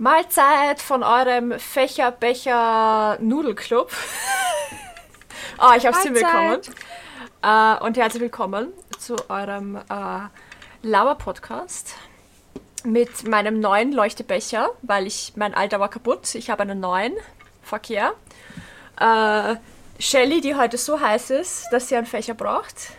Mahlzeit von eurem Fächer-Becher-Nudelclub. oh, ich hab's hinbekommen. Äh, und herzlich willkommen zu eurem äh, Lauer-Podcast mit meinem neuen Leuchtebecher, weil ich mein alter war kaputt. Ich habe einen neuen. Verkehr. Äh, Shelly, die heute so heiß ist, dass sie einen Fächer braucht.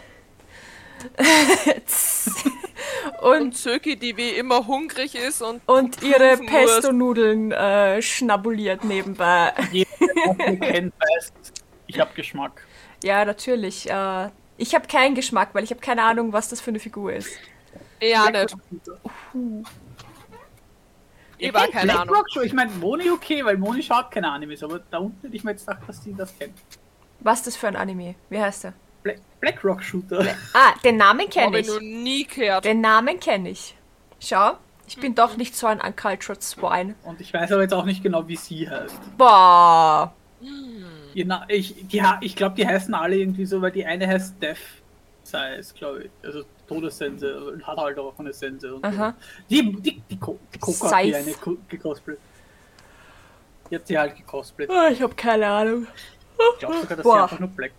und Söki, die wie immer hungrig ist und, und ihre Pesto-Nudeln äh, schnabuliert nebenbei. Jeder kennt weiß, ich habe Geschmack. Ja, natürlich. Äh, ich habe keinen Geschmack, weil ich habe keine Ahnung, was das für eine Figur ist. Ja, nicht. Uh. Ich war keine Black Ahnung. Schon. Ich meine, Moni okay, weil Moni schaut keine Animes, aber da unten hätte ich mir jetzt gedacht, dass sie das kennt. Was ist das für ein Anime? Wie heißt der? Black, Black Rock Shooter. Bla ah, den Namen kenne ich. Habe ich noch nie gehört. Den Namen kenne ich. Schau, ich bin doch nicht so ein uncultured Swine. Und ich weiß aber jetzt auch nicht genau, wie sie heißt. Boah. Hm. Ich, ich glaube, die heißen alle irgendwie so, weil die eine heißt Death Size, glaube ich. Also Todessense und hat halt auch eine Sense. Und Aha. Die, die, die, Co die Coca hat die eine gecosplayt. Die hat sie halt gecosplayt. Oh, ich habe keine Ahnung. Ich glaube sogar, dass Boah. sie einfach nur Black,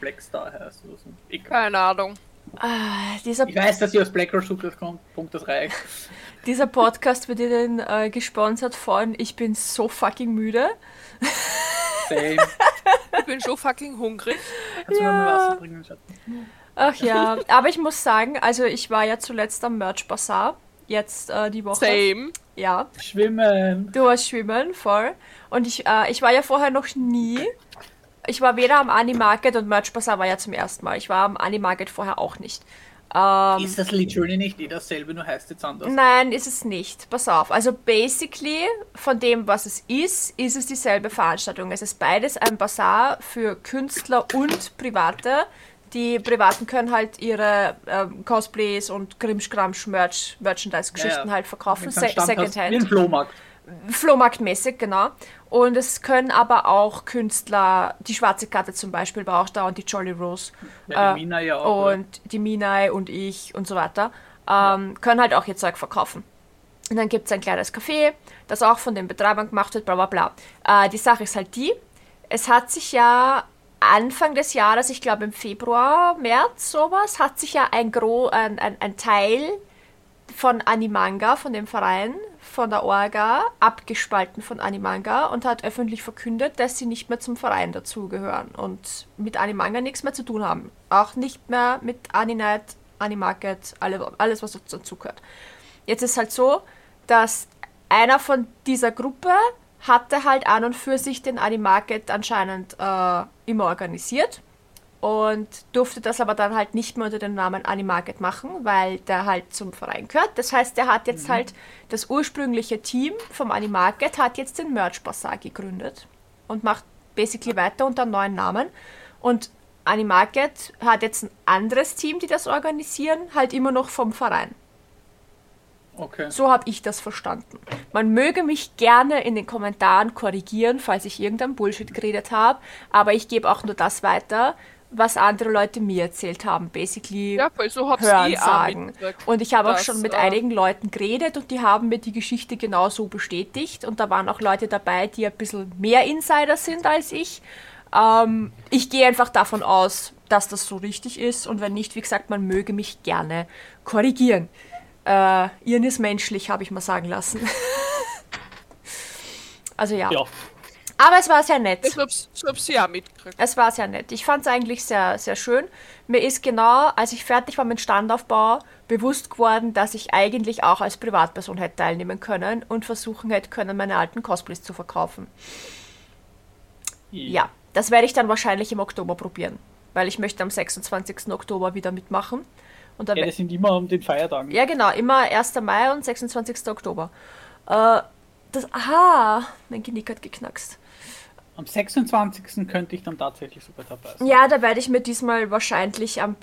Black Star heißt oder so. Ich keine Ahnung. Ah, ich weiß, dass sie aus Black Rock Super kommt. Punkt, das reicht. Dieser Podcast wird Ihnen äh, gesponsert von Ich bin so fucking müde. Same. ich bin so fucking hungrig. Kannst ja. du mir mal Wasser bringen, Schatz? Ach ja, aber ich muss sagen, also ich war ja zuletzt am Merch Bazaar, jetzt äh, die Woche. Same. Ja. Schwimmen. Du warst schwimmen, voll. Und ich, äh, ich war ja vorher noch nie. Ich war weder am Animarket und Merch Bazaar war ja zum ersten Mal. Ich war am Animarket vorher auch nicht. Ähm, ist das literally nicht eh dasselbe, nur heißt es anders? Nein, ist es nicht. Pass auf. Also basically, von dem, was es ist, ist es dieselbe Veranstaltung. Es ist beides ein Bazaar für Künstler und Private die Privaten können halt ihre ähm, Cosplays und Grimmschgramsch Merch, Merchandise-Geschichten ja, halt verkaufen. Se Secondhand. Wie ein Flohmarkt. Flohmarktmäßig, genau. Und es können aber auch Künstler, die Schwarze Karte zum Beispiel war auch da und die Jolly Rose. Ja, die äh, Mina ja auch. Und oder? die Minai und ich und so weiter. Ähm, können halt auch ihr Zeug verkaufen. Und dann gibt es ein kleines Café, das auch von den Betreibern gemacht wird, bla bla bla. Äh, die Sache ist halt die, es hat sich ja Anfang des Jahres, ich glaube im Februar, März, sowas, hat sich ja ein, Gro ein, ein, ein Teil von Animanga, von dem Verein, von der Orga, abgespalten von Animanga und hat öffentlich verkündet, dass sie nicht mehr zum Verein dazugehören und mit Animanga nichts mehr zu tun haben. Auch nicht mehr mit Aninight, Animarket, alle, alles, was dazugehört. Jetzt ist halt so, dass einer von dieser Gruppe hatte halt an und für sich den Animarket anscheinend äh, immer organisiert und durfte das aber dann halt nicht mehr unter dem Namen Animarket machen, weil der halt zum Verein gehört. Das heißt, der hat jetzt mhm. halt das ursprüngliche Team vom Animarket hat jetzt den Merch Bazaar gegründet und macht basically weiter unter einem neuen Namen und Animarket hat jetzt ein anderes Team, die das organisieren, halt immer noch vom Verein. Okay. So habe ich das verstanden. Man möge mich gerne in den Kommentaren korrigieren, falls ich irgendein Bullshit geredet habe, aber ich gebe auch nur das weiter, was andere Leute mir erzählt haben, basically ja, so hören sagen. Und ich habe auch schon mit äh, einigen Leuten geredet und die haben mir die Geschichte genauso bestätigt und da waren auch Leute dabei, die ein bisschen mehr Insider sind als ich. Ähm, ich gehe einfach davon aus, dass das so richtig ist und wenn nicht, wie gesagt, man möge mich gerne korrigieren. Äh, Ian ist menschlich, habe ich mal sagen lassen. also ja. ja. Aber es war sehr nett. Ich hab's, ich hab's ja mitgekriegt. Es war sehr nett. Ich fand es eigentlich sehr, sehr schön. Mir ist genau, als ich fertig war mit Standaufbau, bewusst geworden, dass ich eigentlich auch als Privatperson hätte teilnehmen können und versuchen hätte können, meine alten Cosplays zu verkaufen. Ja, das werde ich dann wahrscheinlich im Oktober probieren, weil ich möchte am 26. Oktober wieder mitmachen. Und ja, das sind immer um den Feiertagen. Ja, genau, immer 1. Mai und 26. Oktober. Äh, das, aha, mein Genick hat geknackst. Am 26. könnte ich dann tatsächlich sogar dabei sein. Ja, da werde ich mir diesmal wahrscheinlich am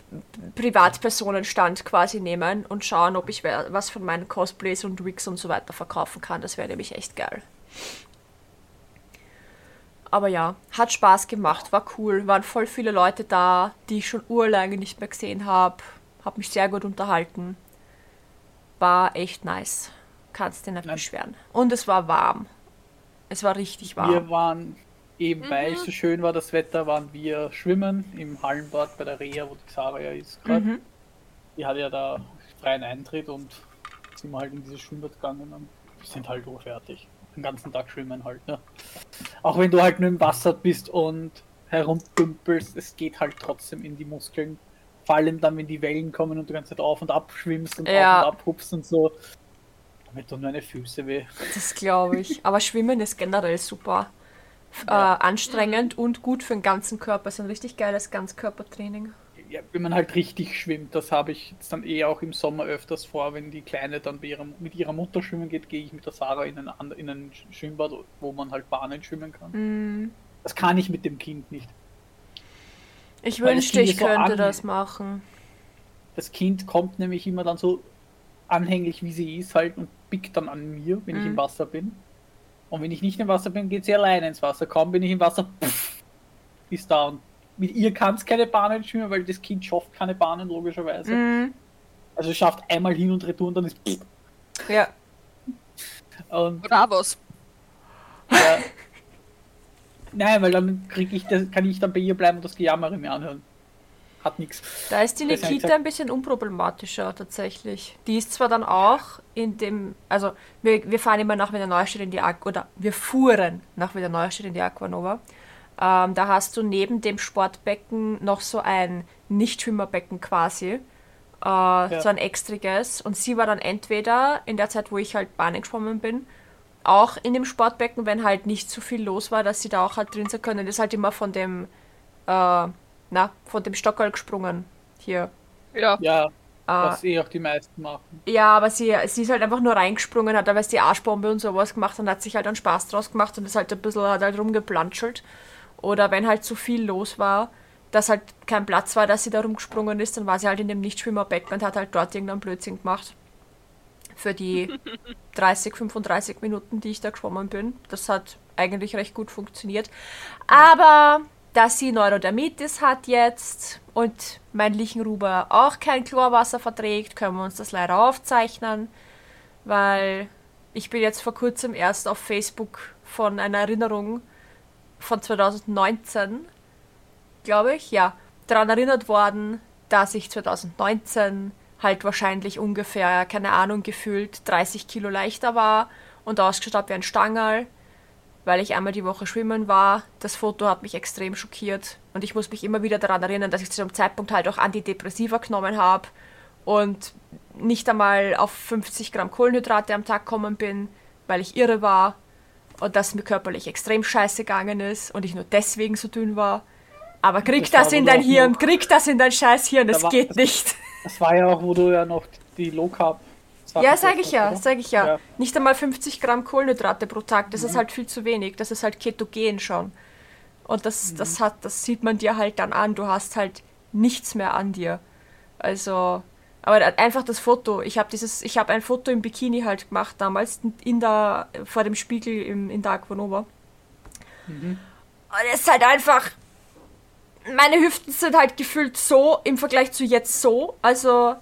Privatpersonenstand quasi nehmen und schauen, ob ich was von meinen Cosplays und Wigs und so weiter verkaufen kann. Das wäre nämlich echt geil. Aber ja, hat Spaß gemacht, war cool, waren voll viele Leute da, die ich schon urlange nicht mehr gesehen habe. Hab mich sehr gut unterhalten. War echt nice. Kannst dir nicht Nein. beschweren. Und es war warm. Es war richtig warm. Wir waren, eben weil es so schön war, das Wetter, waren wir schwimmen im Hallenbad bei der Reha, wo die Sarah ja ist gerade. Mhm. Die hat ja da freien Eintritt und sind wir halt in dieses Schwimmbad gegangen und sind halt fertig. Den ganzen Tag schwimmen halt, ne? Auch wenn du halt nur im Wasser bist und herumpümpelst, es geht halt trotzdem in die Muskeln. Vor allem dann, wenn die Wellen kommen und du ganze Zeit auf und ab schwimmst und Ja. auf und ab hupst und so. Damit tun meine Füße weh. Das glaube ich. Aber Schwimmen ist generell super. F- Äh, anstrengend und gut für den ganzen Körper. Ist ein richtig geiles Ganzkörpertraining. Ja, wenn man halt richtig schwimmt, das habe ich jetzt dann eh auch im Sommer öfters vor, wenn die Kleine dann bei ihrer, mit ihrer Mutter schwimmen geht, gehe ich mit der Sarah in ein, in ein Schwimmbad, wo man halt Bahnen schwimmen kann. Mm. Das kann ich mit dem Kind nicht. Ich wünschte, ich so könnte an- das machen. Das Kind kommt nämlich immer dann so anhänglich, wie sie ist, halt und pickt dann an mir, wenn ich Mhm. im Wasser bin. Und wenn ich nicht im Wasser bin, geht sie alleine ins Wasser. Kaum bin ich im Wasser, pff, ist da. Und mit ihr kann es keine Bahnen schwimmen, weil das Kind schafft keine Bahnen, logischerweise. Mm. Also es schafft einmal hin und retour und dann ist pff. Ja. Und Bravos. Ja. Nein, weil dann krieg ich das, kann ich dann bei ihr bleiben und das Gejammere mir anhören. Hat nichts. Da ist die halt Nikita so- ein bisschen unproblematischer tatsächlich. Die ist zwar dann auch in dem, also wir, wir fahren immer nach Wiener Neustadt in die Aqua, oder wir fuhren nach Wiener Neustadt in die Aquanova. Ähm, da hast du neben dem Sportbecken noch so ein Nichtschwimmerbecken quasi. Äh, So ein extriges. Und sie war dann entweder in der Zeit, wo ich halt Bahnen geschwommen bin, auch in dem Sportbecken, wenn halt nicht zu viel los war, dass sie da auch halt drin sein können. Das ist halt immer von dem, äh, na, von dem Stockerl gesprungen. Hier. Ja. Ja, Ah. was eh auch die meisten machen. Ja, aber sie, sie ist halt einfach nur reingesprungen, hat aber die Arschbombe und sowas gemacht und hat sich halt einen Spaß draus gemacht und ist halt ein bisschen hat halt rumgeplanschelt. Oder wenn halt zu viel los war, dass halt kein Platz war, dass sie da rumgesprungen ist, dann war sie halt in dem Nichtschwimmerbecken und hat halt dort irgendeinen Blödsinn gemacht. Für die 30, 35 Minuten, die ich da geschwommen bin. Das hat eigentlich recht gut funktioniert. Aber dass sie Neurodermitis hat jetzt und mein Lichenruber auch kein Chlorwasser verträgt, können wir uns das leider aufzeichnen, weil ich bin jetzt vor kurzem erst auf Facebook von einer Erinnerung von 2019, glaube ich, ja, daran erinnert worden, dass ich 2019 halt wahrscheinlich ungefähr, keine Ahnung, gefühlt 30 Kilo leichter war und ausgeschaut habe wie ein Stangerl, weil ich einmal die Woche schwimmen war. Das Foto hat mich extrem schockiert und ich muss mich immer wieder daran erinnern, dass ich zu dem Zeitpunkt halt auch Antidepressiva genommen habe und nicht einmal auf 50 Gramm Kohlenhydrate am Tag gekommen bin, weil ich irre war und dass mir körperlich extrem scheiße gegangen ist und ich nur deswegen so dünn war. Aber krieg Das das, in dein Hirn, noch- krieg das in dein scheiß Hirn, das Da geht nicht. Das war ja auch, wo du ja noch die Low Carb. Ja, sag getestet ich ja, hast, sag ich ja. oder? Nicht einmal 50 Gramm Kohlenhydrate pro Tag, das ist Mhm. halt viel zu wenig, das ist halt ketogen schon. Und das, Mhm. das hat, das sieht man dir halt dann an, du hast halt nichts mehr an dir. Also, aber einfach das Foto, ich habe dieses, ich habe ein Foto im Bikini halt gemacht damals, in der, vor dem Spiegel im, in der Aquanova. Mhm. Und es ist halt einfach, meine Hüften sind halt gefühlt so im Vergleich zu jetzt so, also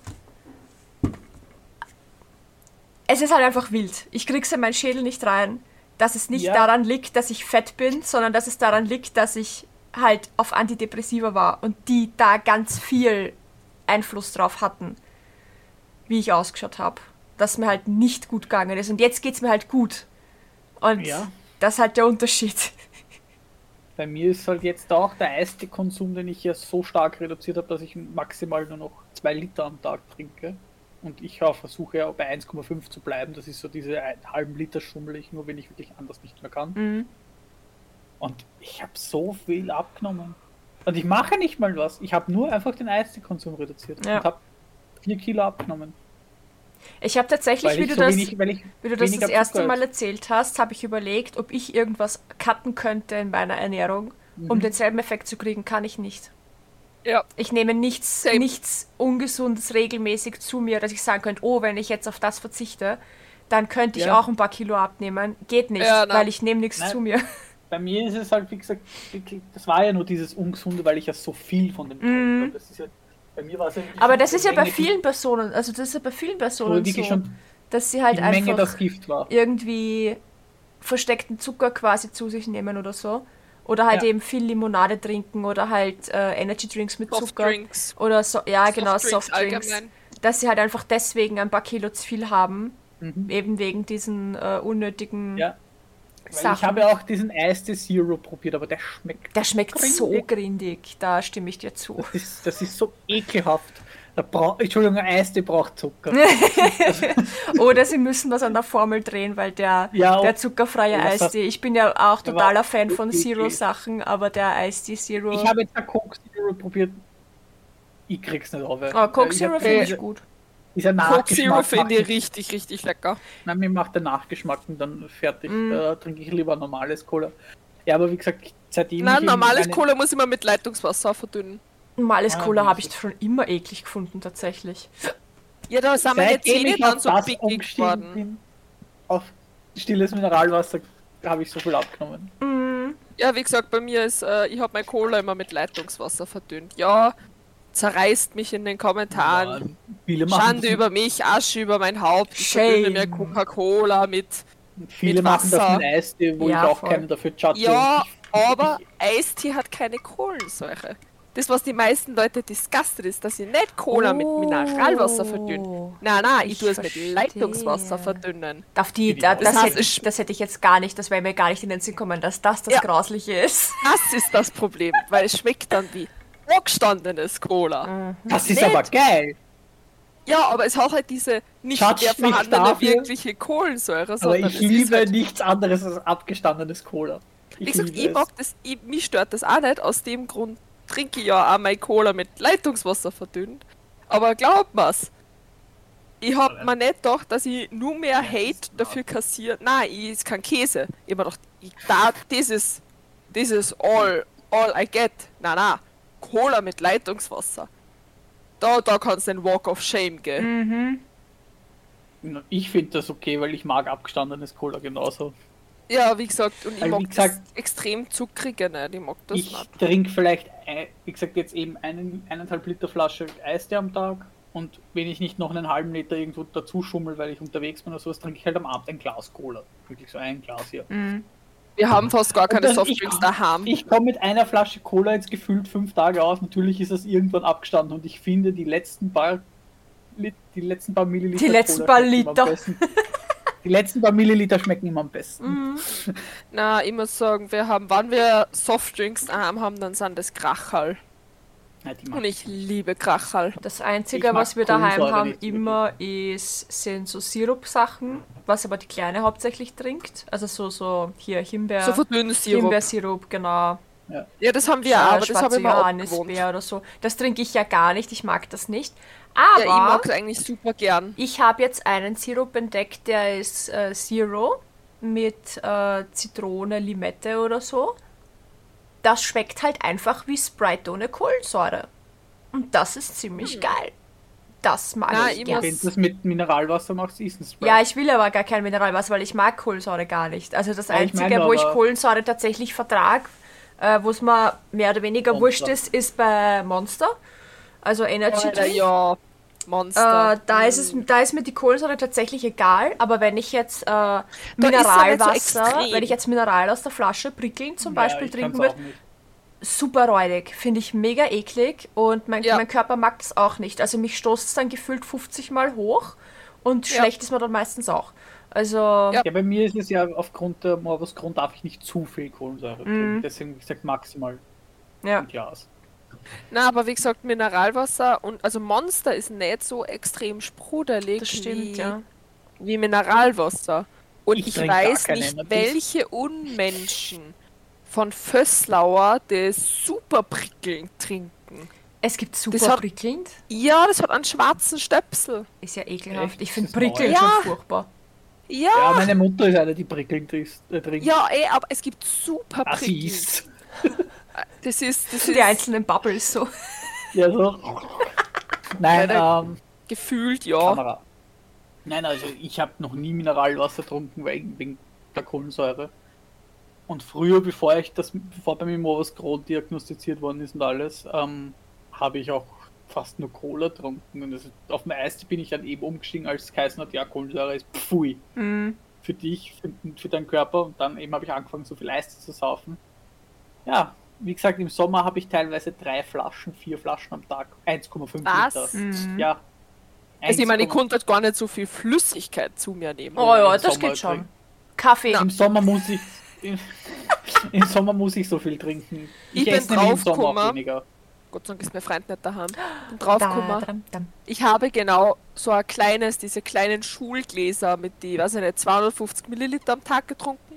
es ist halt einfach wild. Ich krieg's in meinen Schädel nicht rein, dass es nicht Ja. daran liegt, dass ich fett bin, sondern dass es daran liegt, dass ich halt auf Antidepressiva war und die da ganz viel Einfluss drauf hatten, wie ich ausgeschaut habe. Dass mir halt nicht gut gegangen ist. Und jetzt geht's mir halt gut. Und Ja. das ist halt der Unterschied. Bei mir ist halt jetzt auch der Eistee-Konsum, den ich ja so stark reduziert habe, dass ich maximal nur noch zwei Liter am Tag trinke. Und ich ja, versuche ja bei 1,5 zu bleiben. Das ist so diese halben Liter schummel ich nur, wenn ich wirklich anders nicht mehr kann. Mhm. Und ich habe so viel abgenommen. Und ich mache nicht mal was. Ich habe nur einfach den Eistee-Konsum reduziert Ja. und habe vier Kilo abgenommen. Ich habe tatsächlich, wie du so das, wenig, weil ich wie du das das erste Zucker Mal erzählt hast, habe ich überlegt, ob ich irgendwas cutten könnte in meiner Ernährung. Mhm. Um denselben Effekt zu kriegen, kann ich nicht. Ja. Ich nehme nichts, Same. nichts Ungesundes regelmäßig zu mir, dass ich sagen könnte, oh, wenn ich jetzt auf das verzichte, dann könnte ich Ja. auch ein paar Kilo abnehmen. Geht nicht, Ja, weil ich nehme nichts Nein. zu mir. bei mir ist es halt, wie gesagt, das war ja nur dieses Ungesunde, weil ich ja so viel von dem getrunken habe. Das ist ja, bei mir war es Aber das ist ja bei Menge, vielen Personen, also das ist ja bei vielen Personen so, schon dass sie halt einfach das Gift war. irgendwie versteckten Zucker quasi zu sich nehmen oder so. Oder halt Ja. eben viel Limonade trinken oder halt äh, Energy Drinks mit Zucker. Softdrinks. Oder so, ja genau, Softdrinks Softdrinks. allgemein. Dass sie halt einfach deswegen ein paar Kilo zu viel haben. Mhm. Eben wegen diesen äh, unnötigen Ja. Ich habe auch diesen Eistee Zero probiert, aber der schmeckt. Der schmeckt so Grindig. grindig, da stimme ich dir zu. Das ist, das ist so ekelhaft. Da bra Entschuldigung, ein Eistee braucht Zucker. Oder sie müssen was an der Formel drehen, weil der, Ja, der zuckerfreie Eistee, ich bin ja auch totaler Fan von. Zero-Sachen, aber der Eistee Zero. Ich habe jetzt Coke Zero probiert. Ich krieg's nicht auf. oh, Coke Zero finde ich gut. Dieser Coke Nachgeschmack. Zero finde ich richtig, richtig lecker. Nein, mir macht der Nachgeschmack und dann fertig. Mm. Da trinke ich lieber normales Cola. Ja, aber wie gesagt, seitdem Nein, ich normales Cola muss immer mit Leitungswasser verdünnen. Normales Ah, Cola habe ich schon immer eklig gefunden, tatsächlich. Ja, da sind meine Zähne dann so pickig geworden. bin, auf stilles Mineralwasser, habe ich so viel abgenommen. Mm, Ja, wie gesagt, bei mir ist, äh, ich habe mein Cola immer mit Leitungswasser verdünnt. Ja, zerreißt mich in den Kommentaren. Ja, Schande über mich, Asche über mein Haupt. Ich Shame. verdünne mir Coca-Cola mit. viele mit machen das Wasser. mit Eistee, wo Ja, ich auch voll. keinen dafür chatte. Ja, ich- aber Eistee hat keine Kohlensäure. Das, was die meisten Leute disgustet ist, dass ich nicht Cola mit Oh. Mineralwasser verdünnt. Nein, nein, ich, Ich tue es mit verstehe. Leitungswasser verdünnen. Auf die, da, das, Das heißt, hätte ich, das hätte ich jetzt gar nicht, das wäre mir gar nicht in den Sinn gekommen, dass das das Ja. Grausliche ist. Das ist das Problem, weil es schmeckt dann wie angestandenes Cola. Das ist Nicht. aber geil. Ja, aber es hat halt diese nicht Judge mehr vorhandene dafür. wirkliche Kohlensäure, Aber ich es liebe halt, nichts anderes als abgestandenes Cola. Wie gesagt, ich es. mag das, ich, mich stört das auch nicht, aus dem Grund trinke ich ja auch mein Cola mit Leitungswasser verdünnt. Aber glaubt mir's, ich hab mir nicht gedacht, dass ich nur mehr Hate dafür kassiere. Nein, ich ist kein Käse. Ich hab mir gedacht, ich, da, das ist, das ist all, all I get. Nein, nein, Cola mit Leitungswasser. Da, da kannst du den Walk of Shame gehen. Mhm. Ich finde das okay, weil ich mag abgestandenes Cola genauso. Ja, wie gesagt, und ich Also, mag gesagt, das extrem zuckrige nicht. Ich mag das ich nicht. trinke vielleicht, ein- wie gesagt, jetzt eben einen, eineinhalb Liter Flasche Eistee am Tag. Und wenn ich nicht noch einen halben Liter irgendwo dazu schummel, weil ich unterwegs bin oder sowas, trinke ich halt am Abend ein Glas Cola. Wirklich so ein Glas hier. Mhm. Wir haben fast gar keine das- Softdrinks daheim. Ich komme mit einer Flasche Cola jetzt gefühlt fünf Tage aus. Natürlich ist es irgendwann abgestanden und ich finde die letzten paar, die letzten paar Milliliter. Die letzten Cola paar schmecken immer am Liter. besten. Die letzten paar Milliliter schmecken immer am besten. Mhm. Na, ich muss sagen, wir haben, wann wir Softdrinks daheim haben, dann sind das Krachal. Ja, die mag Und ich liebe Krachal. Das Einzige, was wir daheim Kohlensäure haben, immer ist, sind so Sirup-Sachen, was aber die Kleine hauptsächlich trinkt. Also so, so hier Himbeer, So verdünntes Sirup. Himbeersirup, genau. Ja, das haben wir auch, aber das habe ich mir abgewohnt. Johannisbeer oder so. Das trinke ich ja gar nicht, ich mag das nicht. Ja, ich Aber mag es eigentlich super gern. ich habe jetzt einen Sirup entdeckt, der ist äh, Zero mit äh, Zitrone, Limette oder so. Das schmeckt halt einfach wie Sprite ohne Kohlensäure. Und das ist ziemlich geil. Das mag Na, ich ich gern. Wenn du das mit Mineralwasser machst, ist es Ja, ich will aber gar kein Mineralwasser, weil ich mag Kohlensäure gar nicht. Also das Ja, ich Einzige, meine wo ich Kohlensäure tatsächlich vertrag, äh, wo es mir mehr oder weniger Monster. wurscht ist, ist bei Monster. Also Energy Drink. ja, Monster. Äh, da, ist es, da ist mir die Kohlensäure tatsächlich egal, aber wenn ich jetzt äh, er so Mineralwasser, extrem. wenn ich jetzt Mineral aus der Flasche prickeln zum Beispiel ich trinken würde, super räudig, finde ich mega eklig und mein, Ja. mein Körper mag es auch nicht. Also mich stoßt es dann gefühlt 50 Mal hoch und Ja. schlecht ist mir dann meistens auch. Also Ja. Ja, bei mir ist es ja aufgrund der Morbusgrund darf ich nicht zu viel Kohlensäure trinken. Mhm. Deswegen, wie gesagt, maximal ja. ein Glas. Na, aber wie gesagt, Mineralwasser und also Monster ist nicht so extrem sprudelig Das stimmt, wie, ja. wie Mineralwasser. Und Ich ich, weiß nicht, welche Unmenschen von Fösslauer das super prickelnd trinken. Es gibt super Das hat- prickelnd. Ja, das hat einen schwarzen Stöpsel. Ist ja ekelhaft. Ich finde prickelnd Ja. schon furchtbar. Ja, Ja, meine Mutter ist eine, die prickelnd ist, äh, trinkt. ja, ey, aber es gibt super Ah, sie prickelnd. ist. Das ist, das Die ist einzelnen Bubbles so. Ja, so. Nein, Ja, ähm, gefühlt, ja. Kamera. Nein, also ich habe noch nie Mineralwasser getrunken wegen, wegen der Kohlensäure. Und früher, bevor ich das, bevor bei mir Morbus Crohn diagnostiziert worden ist und alles, ähm, habe ich auch fast nur Cola getrunken. Und das, auf dem Eis bin ich dann eben umgestiegen, als es geheißen hat, ja, Kohlensäure ist pfui. Mhm. Für dich, für, für deinen Körper. Und dann eben habe ich angefangen, so viel Eis zu saufen. Ja, wie gesagt, im Sommer habe ich teilweise drei Flaschen, vier Flaschen am Tag, 1,5 Was? Liter. Mhm. Ja. Also ich meine, ich 1,5 konnte halt gar nicht so viel Flüssigkeit zu mir nehmen. Oh ja, das Sommer geht schon. trinken. Kaffee. Im Sommer muss ich. Im, Im Sommer muss ich so viel trinken. Ich bin esse nämlich im Sommer weniger. Gott sei Dank ist mein Freund nicht daheim. Bin Da, draufgekommen. Ich habe genau so ein kleines, diese kleinen Schulgläser mit die, weiß ich nicht, 250 Milliliter am Tag getrunken.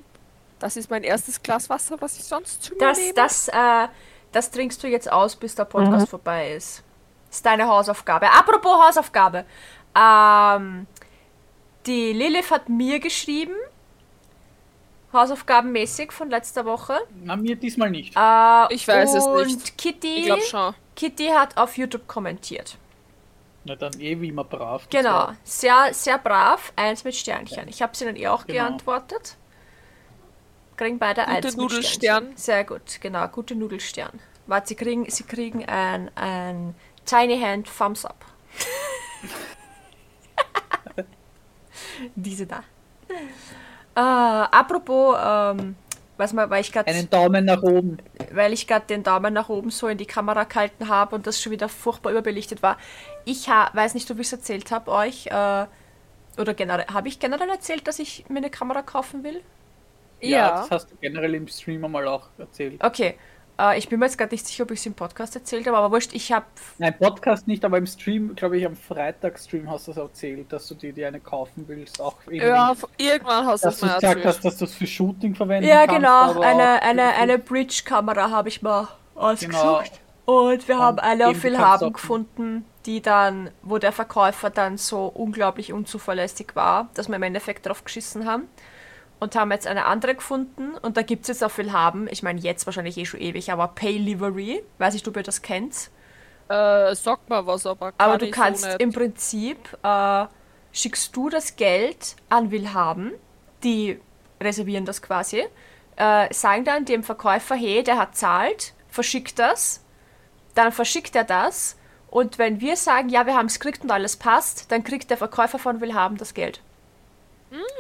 Das ist mein erstes Glas Wasser, was ich sonst zu mir Das, nehme. das, äh, das trinkst du jetzt aus, bis der Podcast vorbei ist. Das ist deine Hausaufgabe. Apropos Hausaufgabe. Ähm, die Lilith hat mir geschrieben, hausaufgabenmäßig von letzter Woche. Na, mir diesmal nicht. Äh, Ich weiß es und nicht. Kitty, ich glaube schon. Kitty hat auf YouTube kommentiert. Na dann eh wie immer brav. Genau, sehr, sehr brav. Eins mit Sternchen. Ich habe sie dann eh auch Genau. geantwortet. Kriegen beide Gute eins Nudelstern. Sehr gut, genau, gute Nudelstern. Warte, sie kriegen, sie kriegen ein, ein Tiny Hand Thumbs Up. Diese da. Äh, apropos, ähm, weiß mal, weil ich gerade Einen Daumen nach oben. weil ich gerade den Daumen nach oben so in die Kamera gehalten habe und das schon wieder furchtbar überbelichtet war. Ich ha weiß nicht, ob ich es erzählt habe euch, äh, oder generell, habe ich generell erzählt, dass ich mir eine Kamera kaufen will? Ja. das hast du generell im Stream einmal auch erzählt. Okay, äh, ich bin mir jetzt gerade nicht sicher, ob ich es im Podcast erzählt habe, aber wurscht, ich habe, Nein, Podcast nicht, aber im Stream, glaube ich, am Freitag-Stream hast du es erzählt, dass du dir die eine kaufen willst. Auch Ja, irgendwann hast du es du mal gesagt erzählt. hast, dass du es für Shooting verwenden ja kannst. genau, eine, eine, eine Bridge-Kamera habe ich mal ausgesucht. Genau. Und wir haben eine auf Willhaben auch- gefunden, die dann, wo der Verkäufer dann so unglaublich unzuverlässig war, dass wir im Endeffekt drauf geschissen haben. Und haben jetzt eine andere gefunden. Und da gibt es jetzt auf Willhaben, ich meine jetzt wahrscheinlich eh schon ewig, aber Pay Livery, weiß nicht, ob ihr das kennt. Äh, sag mal was, aber Aber du ich kannst so im Prinzip, äh, schickst du das Geld an Willhaben, die reservieren das quasi, äh, sagen dann dem Verkäufer, hey, der hat zahlt, verschickt das, dann verschickt er das. Und wenn wir sagen, ja, wir haben es gekriegt und alles passt, dann kriegt der Verkäufer von Willhaben das Geld.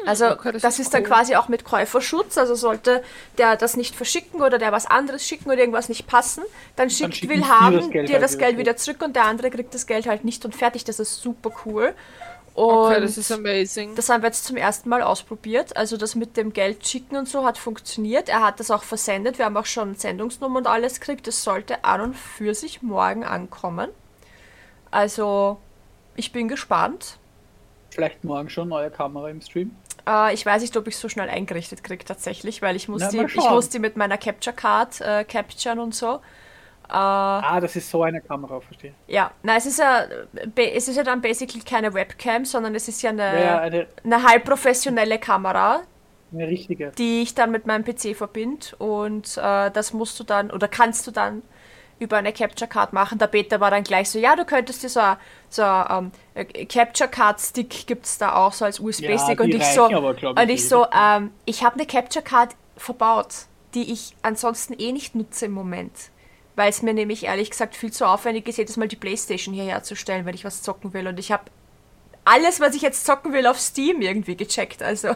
Also Hm, okay, das, das ist, ist dann cool. quasi auch mit Käuferschutz, also sollte der das nicht verschicken oder der was anderes schicken oder irgendwas nicht passen, dann schickt schicken sie Willhaben das Geld dir halt das wieder Geld zurück. wieder zurück und der andere kriegt das Geld halt nicht und fertig. Das ist super cool. Und Okay, das ist amazing. das haben wir jetzt zum ersten Mal ausprobiert. Also das mit dem Geld schicken und so hat funktioniert. Er hat das auch versendet. Wir haben auch schon Sendungsnummer und alles gekriegt. Das sollte an und für sich morgen ankommen. Also ich bin gespannt. Vielleicht morgen schon neue Kamera im Stream. Äh, ich weiß nicht, ob ich so schnell eingerichtet kriege tatsächlich, weil ich muss, Na, die, ich muss die mit meiner Capture Card äh, capturen und so. Äh, Ah, das ist so eine Kamera, verstehe. ja, na es ist ja, es ist ja dann basically keine Webcam, sondern es ist ja eine, Ja, eine, eine halb professionelle Kamera, eine richtige. die ich dann mit meinem PC verbinde und äh, das musst du dann oder kannst du dann über eine Capture Card machen. Der Beta war dann gleich so, ja, du könntest dir so ein so, ein, ähm, äh, Capture Card Stick gibt's da auch so als USB-Stick Ja, und ich so glaub ich, und ich eh so, ähm, ich habe eine Capture Card verbaut, die ich ansonsten eh nicht nutze im Moment. Weil es mir nämlich ehrlich gesagt viel zu aufwendig ist, jedes Mal die Playstation hierher zu stellen, wenn ich was zocken will. Und ich habe alles, was ich jetzt zocken will, auf Steam irgendwie gecheckt. Also.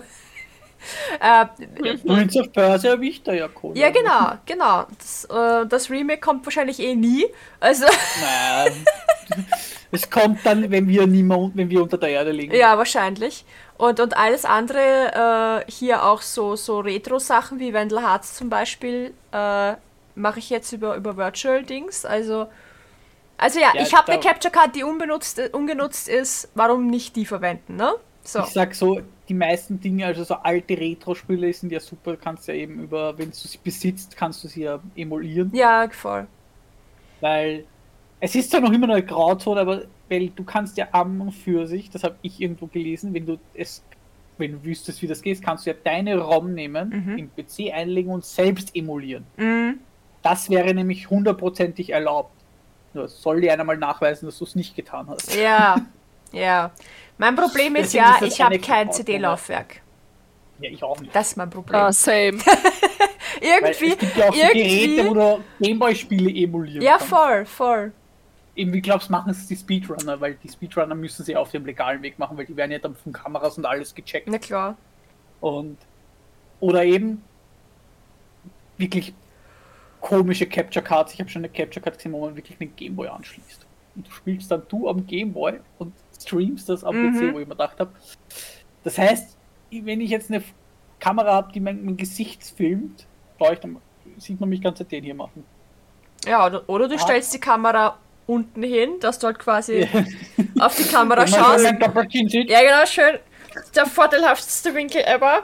Äh, Prince of Persia erwischt da ja Kohle. ja, genau, genau. Das, äh, das Remake kommt wahrscheinlich eh nie. Also, Nein. es kommt dann, wenn wir niemand, wenn wir unter der Erde liegen. ja, wahrscheinlich. Und, und alles andere, äh, hier auch so, so Retro-Sachen wie Wendell Hearts zum Beispiel, äh, mache ich jetzt über, über Virtual-Dings. Also, also ja, Ja, ich habe eine Capture Card, die unbenutzt, ungenutzt ist. Warum nicht die verwenden, ne? So. Ich sag so, die meisten Dinge, also so alte Retro-Spiele sind ja super, kannst ja eben über, wenn du sie besitzt, kannst du sie ja emulieren, Ja, voll. weil es ist zwar noch immer eine Grauzone, aber weil du kannst ja am und für sich, das habe ich irgendwo gelesen, wenn du es, wenn du wüsstest, wie das geht, kannst du ja deine ROM nehmen, Mhm. im PC einlegen und selbst emulieren. Mhm. Das wäre nämlich hundertprozentig erlaubt. Nur soll dir einer mal nachweisen, dass du es nicht getan hast. Ja, ja. Mein Problem ist Deswegen ja, ist ich habe kein. CD-Laufwerk. Ja, ich auch nicht. Das ist mein Problem. Ah, same. Weil irgendwie, es gibt ja auch so irgendwie- Geräte, wo du Gameboy-Spiele emulieren ja, kannst. voll, voll. Eben, wie glaubst du, machen es die Speedrunner? Weil die Speedrunner müssen sie auf dem legalen Weg machen, weil die werden ja dann von Kameras und alles gecheckt. Na klar. Und oder eben wirklich komische Capture Cards. Ich habe schon eine Capture Card gesehen, wo man wirklich einen Gameboy anschließt. Und du spielst dann du am Gameboy und streamst das am Mhm. PC, wo ich mir gedacht habe. Das heißt, wenn ich jetzt eine Kamera habe, die mein, mein Gesicht filmt, ich dann, sieht man mich ganz den hier machen. Ja, oder, oder du Ah. stellst die Kamera unten hin, dass du halt quasi auf die Kamera schaust. Ja, genau, schön. Der vorteilhafteste Winkel ever.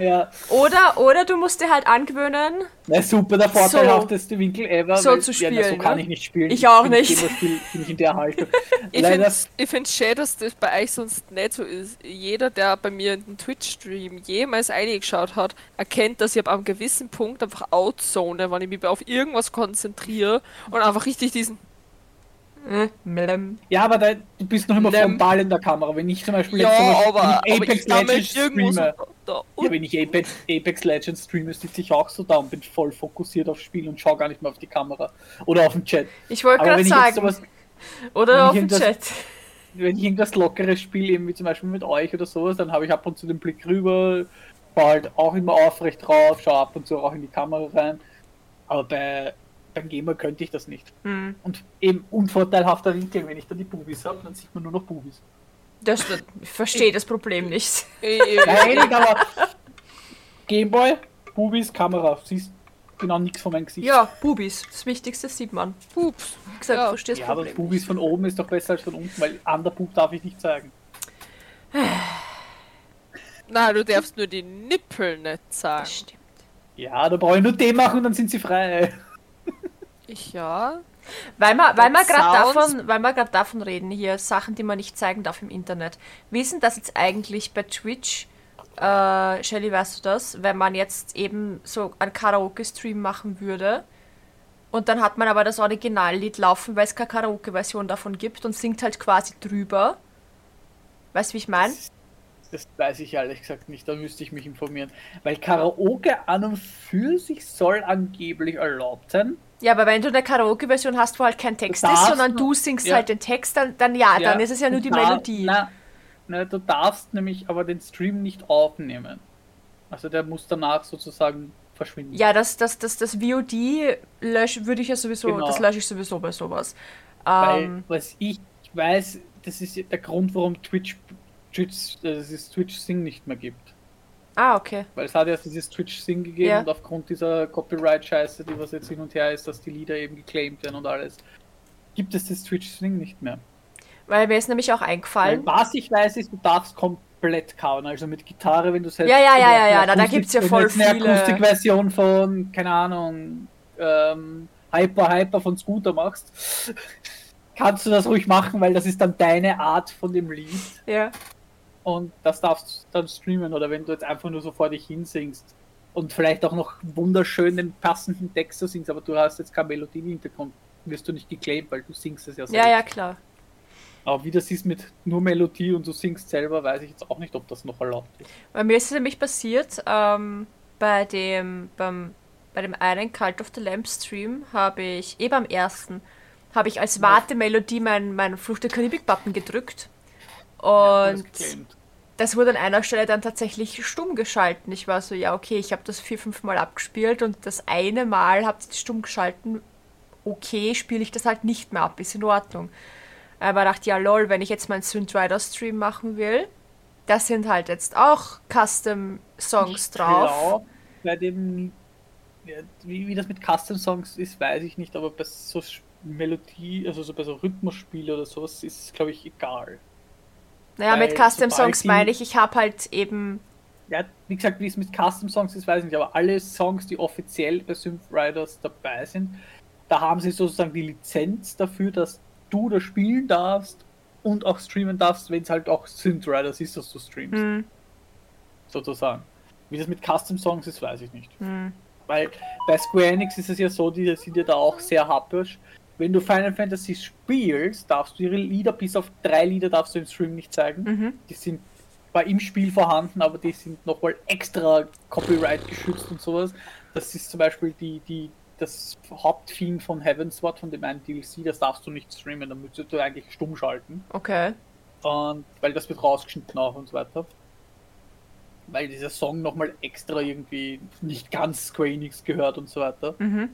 Ja, Oder, oder du musst dir halt angewöhnen. na super, der vorteilhafteste Winkel ever. So weil- zu ja, na, so spielen, kann ne? ich nicht spielen. Ich auch nicht. Bin ich in der Haltung. Ich finde find's schön, dass das bei euch sonst nicht so ist. Jeder, der bei mir in den Twitch-Stream jemals reingeschaut hat, erkennt, dass ich ab einem gewissen Punkt einfach outzone, wenn ich mich auf irgendwas konzentriere und einfach richtig diesen. Äh. Ja, aber da, du bist noch immer Nem. frontal in der Kamera. Wenn ich zum Beispiel Ja, jetzt zum Beispiel, aber, aber Apex sammle Legends so streame, da ja, wenn ich Apex, Apex Legends streame, sitze ich auch so da und bin voll fokussiert aufs Spiel und schaue gar nicht mehr auf die Kamera oder auf den Chat. Ich wollte Aber gerade sagen. sowas, oder auf irgendwas- Chat. wenn ich irgendwas lockeres spiele, eben wie zum Beispiel mit euch oder sowas, dann habe ich ab und zu den Blick rüber, war halt auch immer aufrecht drauf, schaue ab und zu auch in die Kamera rein. Aber bei, beim Gamer könnte ich das nicht. Hm. Und eben unvorteilhafter Winkel, wenn ich dann die Bubis habe, dann sieht man nur noch Bubis. Das, ich verstehe das Problem nicht. Ich, Nein, aber Gameboy, Bubis, Kamera, siehst genau nichts von meinem Gesicht. Ja, Bubis. Das Wichtigste sieht man. Pups. Wie gesagt, Ja. ich verstehe das Ja, aber Problem. Bubis von oben ist doch besser als von unten, weil an der Bub darf ich nicht zeigen. Nein, du darfst nur die Nippel nicht Das sagen. stimmt. Ja, da brauche ich nur den machen und dann sind sie frei. Ich ja. Weil wir, weil wir gerade davon, weil wir gerade davon reden, hier Sachen, die man nicht zeigen darf im Internet. Wie ist denn das jetzt eigentlich bei Twitch? Äh, Shelly, weißt du das? Wenn man jetzt eben so einen Karaoke-Stream machen würde und dann hat man aber das Originallied laufen, weil es keine Karaoke-Version davon gibt und singt halt quasi drüber. Weißt du, wie ich meine? Das weiß ich ehrlich gesagt nicht, da müsste ich mich informieren. Weil Karaoke an und für sich soll angeblich erlaubt sein. Ja, aber wenn du eine Karaoke-Version hast, wo halt kein Text ist, sondern du singst ja. halt den Text, dann, dann ja, dann ist es ja nur die darf- Melodie. Na, na, du darfst nämlich aber den Stream nicht aufnehmen. Also der muss danach sozusagen verschwinden. Ja, das, das, das, das VOD lösch, würde ich ja sowieso, Genau. das lösche ich sowieso bei sowas. Weil, Ähm, was ich weiß, das ist der Grund, warum Twitch, Twitch, äh, dass es Twitch Sing nicht mehr gibt. Ah, okay. Weil es hat ja dieses Twitch Sing gegeben Ja. und aufgrund dieser Copyright-Scheiße, die was jetzt hin und her ist, dass die Lieder eben geclaimed werden und alles, gibt es das Twitch Sing nicht mehr. Weil mir ist nämlich auch Weil eingefallen. was ich weiß, ist, du darfst komplett covern, also mit Gitarre, wenn du selbst. Ja, ja, ja, ja, ja, eine da- Akustik- gibt's ja wenn du voll jetzt eine viele- Akustikversion von, keine Ahnung, ähm, Hyper Hyper von Scooter machst, kannst du das ruhig machen, weil das ist dann deine Art von dem Lied Ja. Und das darfst du dann streamen oder wenn du jetzt einfach nur so vor dich hin singst und vielleicht auch noch wunderschön den passenden Text so singst, aber du hast jetzt keine Melodie im Hintergrund, wirst du nicht geclaimed, weil du singst es ja Ja, ja, klar. aber wie das ist mit nur Melodie und du singst selber, weiß ich jetzt auch nicht, ob das noch erlaubt ist. Bei mir ist es nämlich passiert, ähm, bei dem, beim, bei dem einen Cult of the Lamb Stream habe ich, eh beim ersten, habe ich als Wartemelodie meinen mein Flucht der Karibik-Button gedrückt. Ja, das Und geclaimed. das wurde an einer Stelle dann tatsächlich stumm geschalten. Ich war so, ja, okay, ich habe das vier, fünf Mal abgespielt und das eine Mal habt ihr stumm geschalten. Okay, spiele ich das halt nicht mehr ab, ist in Ordnung. Aber dachte, ja, lol, wenn ich jetzt meinen Synth Rider Stream machen will, da sind halt jetzt auch Custom Songs drauf. glaub, bei dem, ja, wie, wie das mit Custom Songs ist, weiß ich nicht, aber bei so Melodie, also so bei so Rhythmusspielen oder sowas, ist es, glaube ich, egal. Naja, mit Custom Songs meine ich, ich habe halt eben. Ja, wie gesagt, wie es mit Custom Songs ist, weiß ich nicht, aber alle Songs, die offiziell bei Synth Riders dabei sind, da haben sie sozusagen die Lizenz dafür, dass du das spielen darfst und auch streamen darfst, wenn es halt auch Synth Riders ist, dass du streamst. Hm, sozusagen. Wie das mit Custom Songs ist, weiß ich nicht. hm. Weil bei Square Enix ist es ja so, die sind ja da auch sehr happisch. Wenn du Final Fantasy spielst, darfst du ihre Lieder, bis auf drei Lieder darfst du im Stream nicht zeigen. Mhm. Die sind zwar im Spiel vorhanden, aber die sind nochmal extra Copyright geschützt und sowas. das ist zum Beispiel die, die, das Haupttheme von Heavensward, von dem einen DLC, das darfst du nicht streamen, da müsstest du eigentlich stumm schalten. Okay. Und weil das wird rausgeschnitten auch und so weiter. Weil dieser Song nochmal extra irgendwie nicht ganz Square Enix gehört und so weiter. Mhm.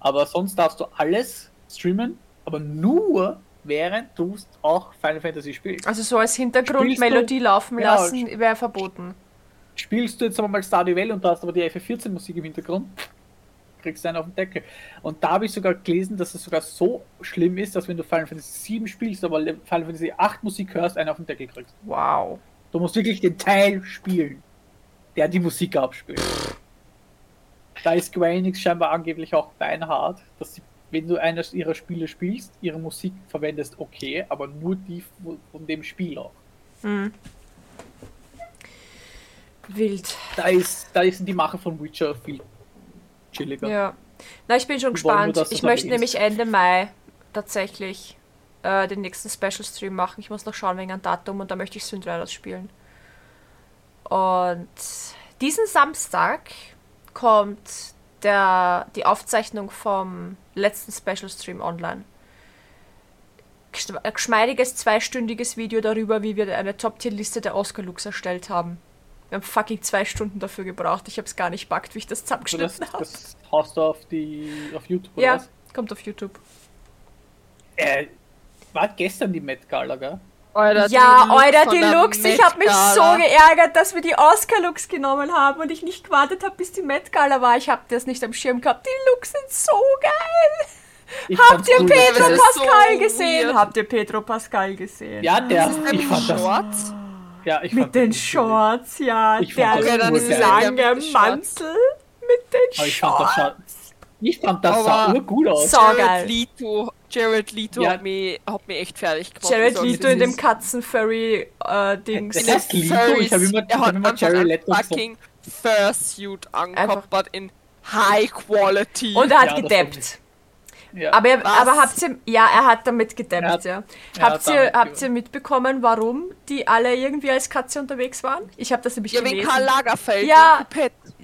Aber sonst darfst du alles streamen, aber nur während du auch Final Fantasy spielst. Also so als Hintergrundmelodie du- laufen Ja, lassen wäre verboten. Spielst du jetzt aber mal Stardew Valley und da hast aber die FF14 Musik im Hintergrund, kriegst du einen auf den Deckel. Und da habe ich sogar gelesen, dass es sogar so schlimm ist, dass wenn du Final Fantasy 7 spielst, aber Final Fantasy 8 Musik hörst, einen auf den Deckel kriegst. Wow. Du musst wirklich den Teil spielen, der die Musik abspielt. Da ist Square Enix scheinbar angeblich auch beinhart, dass sie, wenn du eines ihrer Spiele spielst, ihre Musik verwendest, okay, aber nur die von dem Spiel auch. Hm. Wild. Da ist, da sind die Macher von Witcher viel chilliger. Ja. Na, ich bin schon nur, gespannt. Ich möchte nämlich Ende Mai tatsächlich äh, den nächsten Special Stream machen. Ich muss noch schauen wegen einem Datum und da möchte ich Synthriders spielen. Und diesen Samstag kommt der, die Aufzeichnung vom letzten Special Stream online. Ein geschmeidiges zweistündiges Video darüber, wie wir eine Top-Tier-Liste der Oscar-Looks erstellt haben. Wir haben fucking zwei Stunden dafür gebraucht. Ich habe es gar nicht packt, wie ich das, zusammengeschnitten habe. das haust du auf die auf YouTube oder Ja, was? kommt auf YouTube. Äh, war gestern die Met Gala, gell? Alter, ja, von die Looks. Ich habe mich so geärgert, dass wir die Oscar-Looks genommen haben und ich nicht gewartet habe, bis die Met Gala war. Ich habe das nicht am Schirm gehabt. Die Looks sind so geil. Ich Habt ihr Pedro das- so Pascal gesehen? weird. Habt ihr Pedro Pascal gesehen? Ja, der, Ist ich fand das, Shorts? ja, ich Mit fand den das cool. Shorts, ja. Ich der lange. Ja, mit den Shorts. Mantel mit den Aber ich fand das, Shorts. scha- ich fand das sah urgut aus. So Jared. Leto, Ja. hat, mich, hat mich echt fertig gemacht. Jared Leto in dem Katzen-Furry-Dings. Das heißt Leto, ich habe immer, ich er hab hat immer Jared Leto fucking Fursuit but in High Quality. Und er hat Ja, das gedappt. ja. Aber, er, Was? aber habt ihr, ja, er hat damit hat- ja. Habt ihr, damit habt ihr mitbekommen, warum die alle irgendwie als Katze unterwegs waren? Ich habe das nämlich ja, wegen gelesen. Karl Lagerfeld. Ja.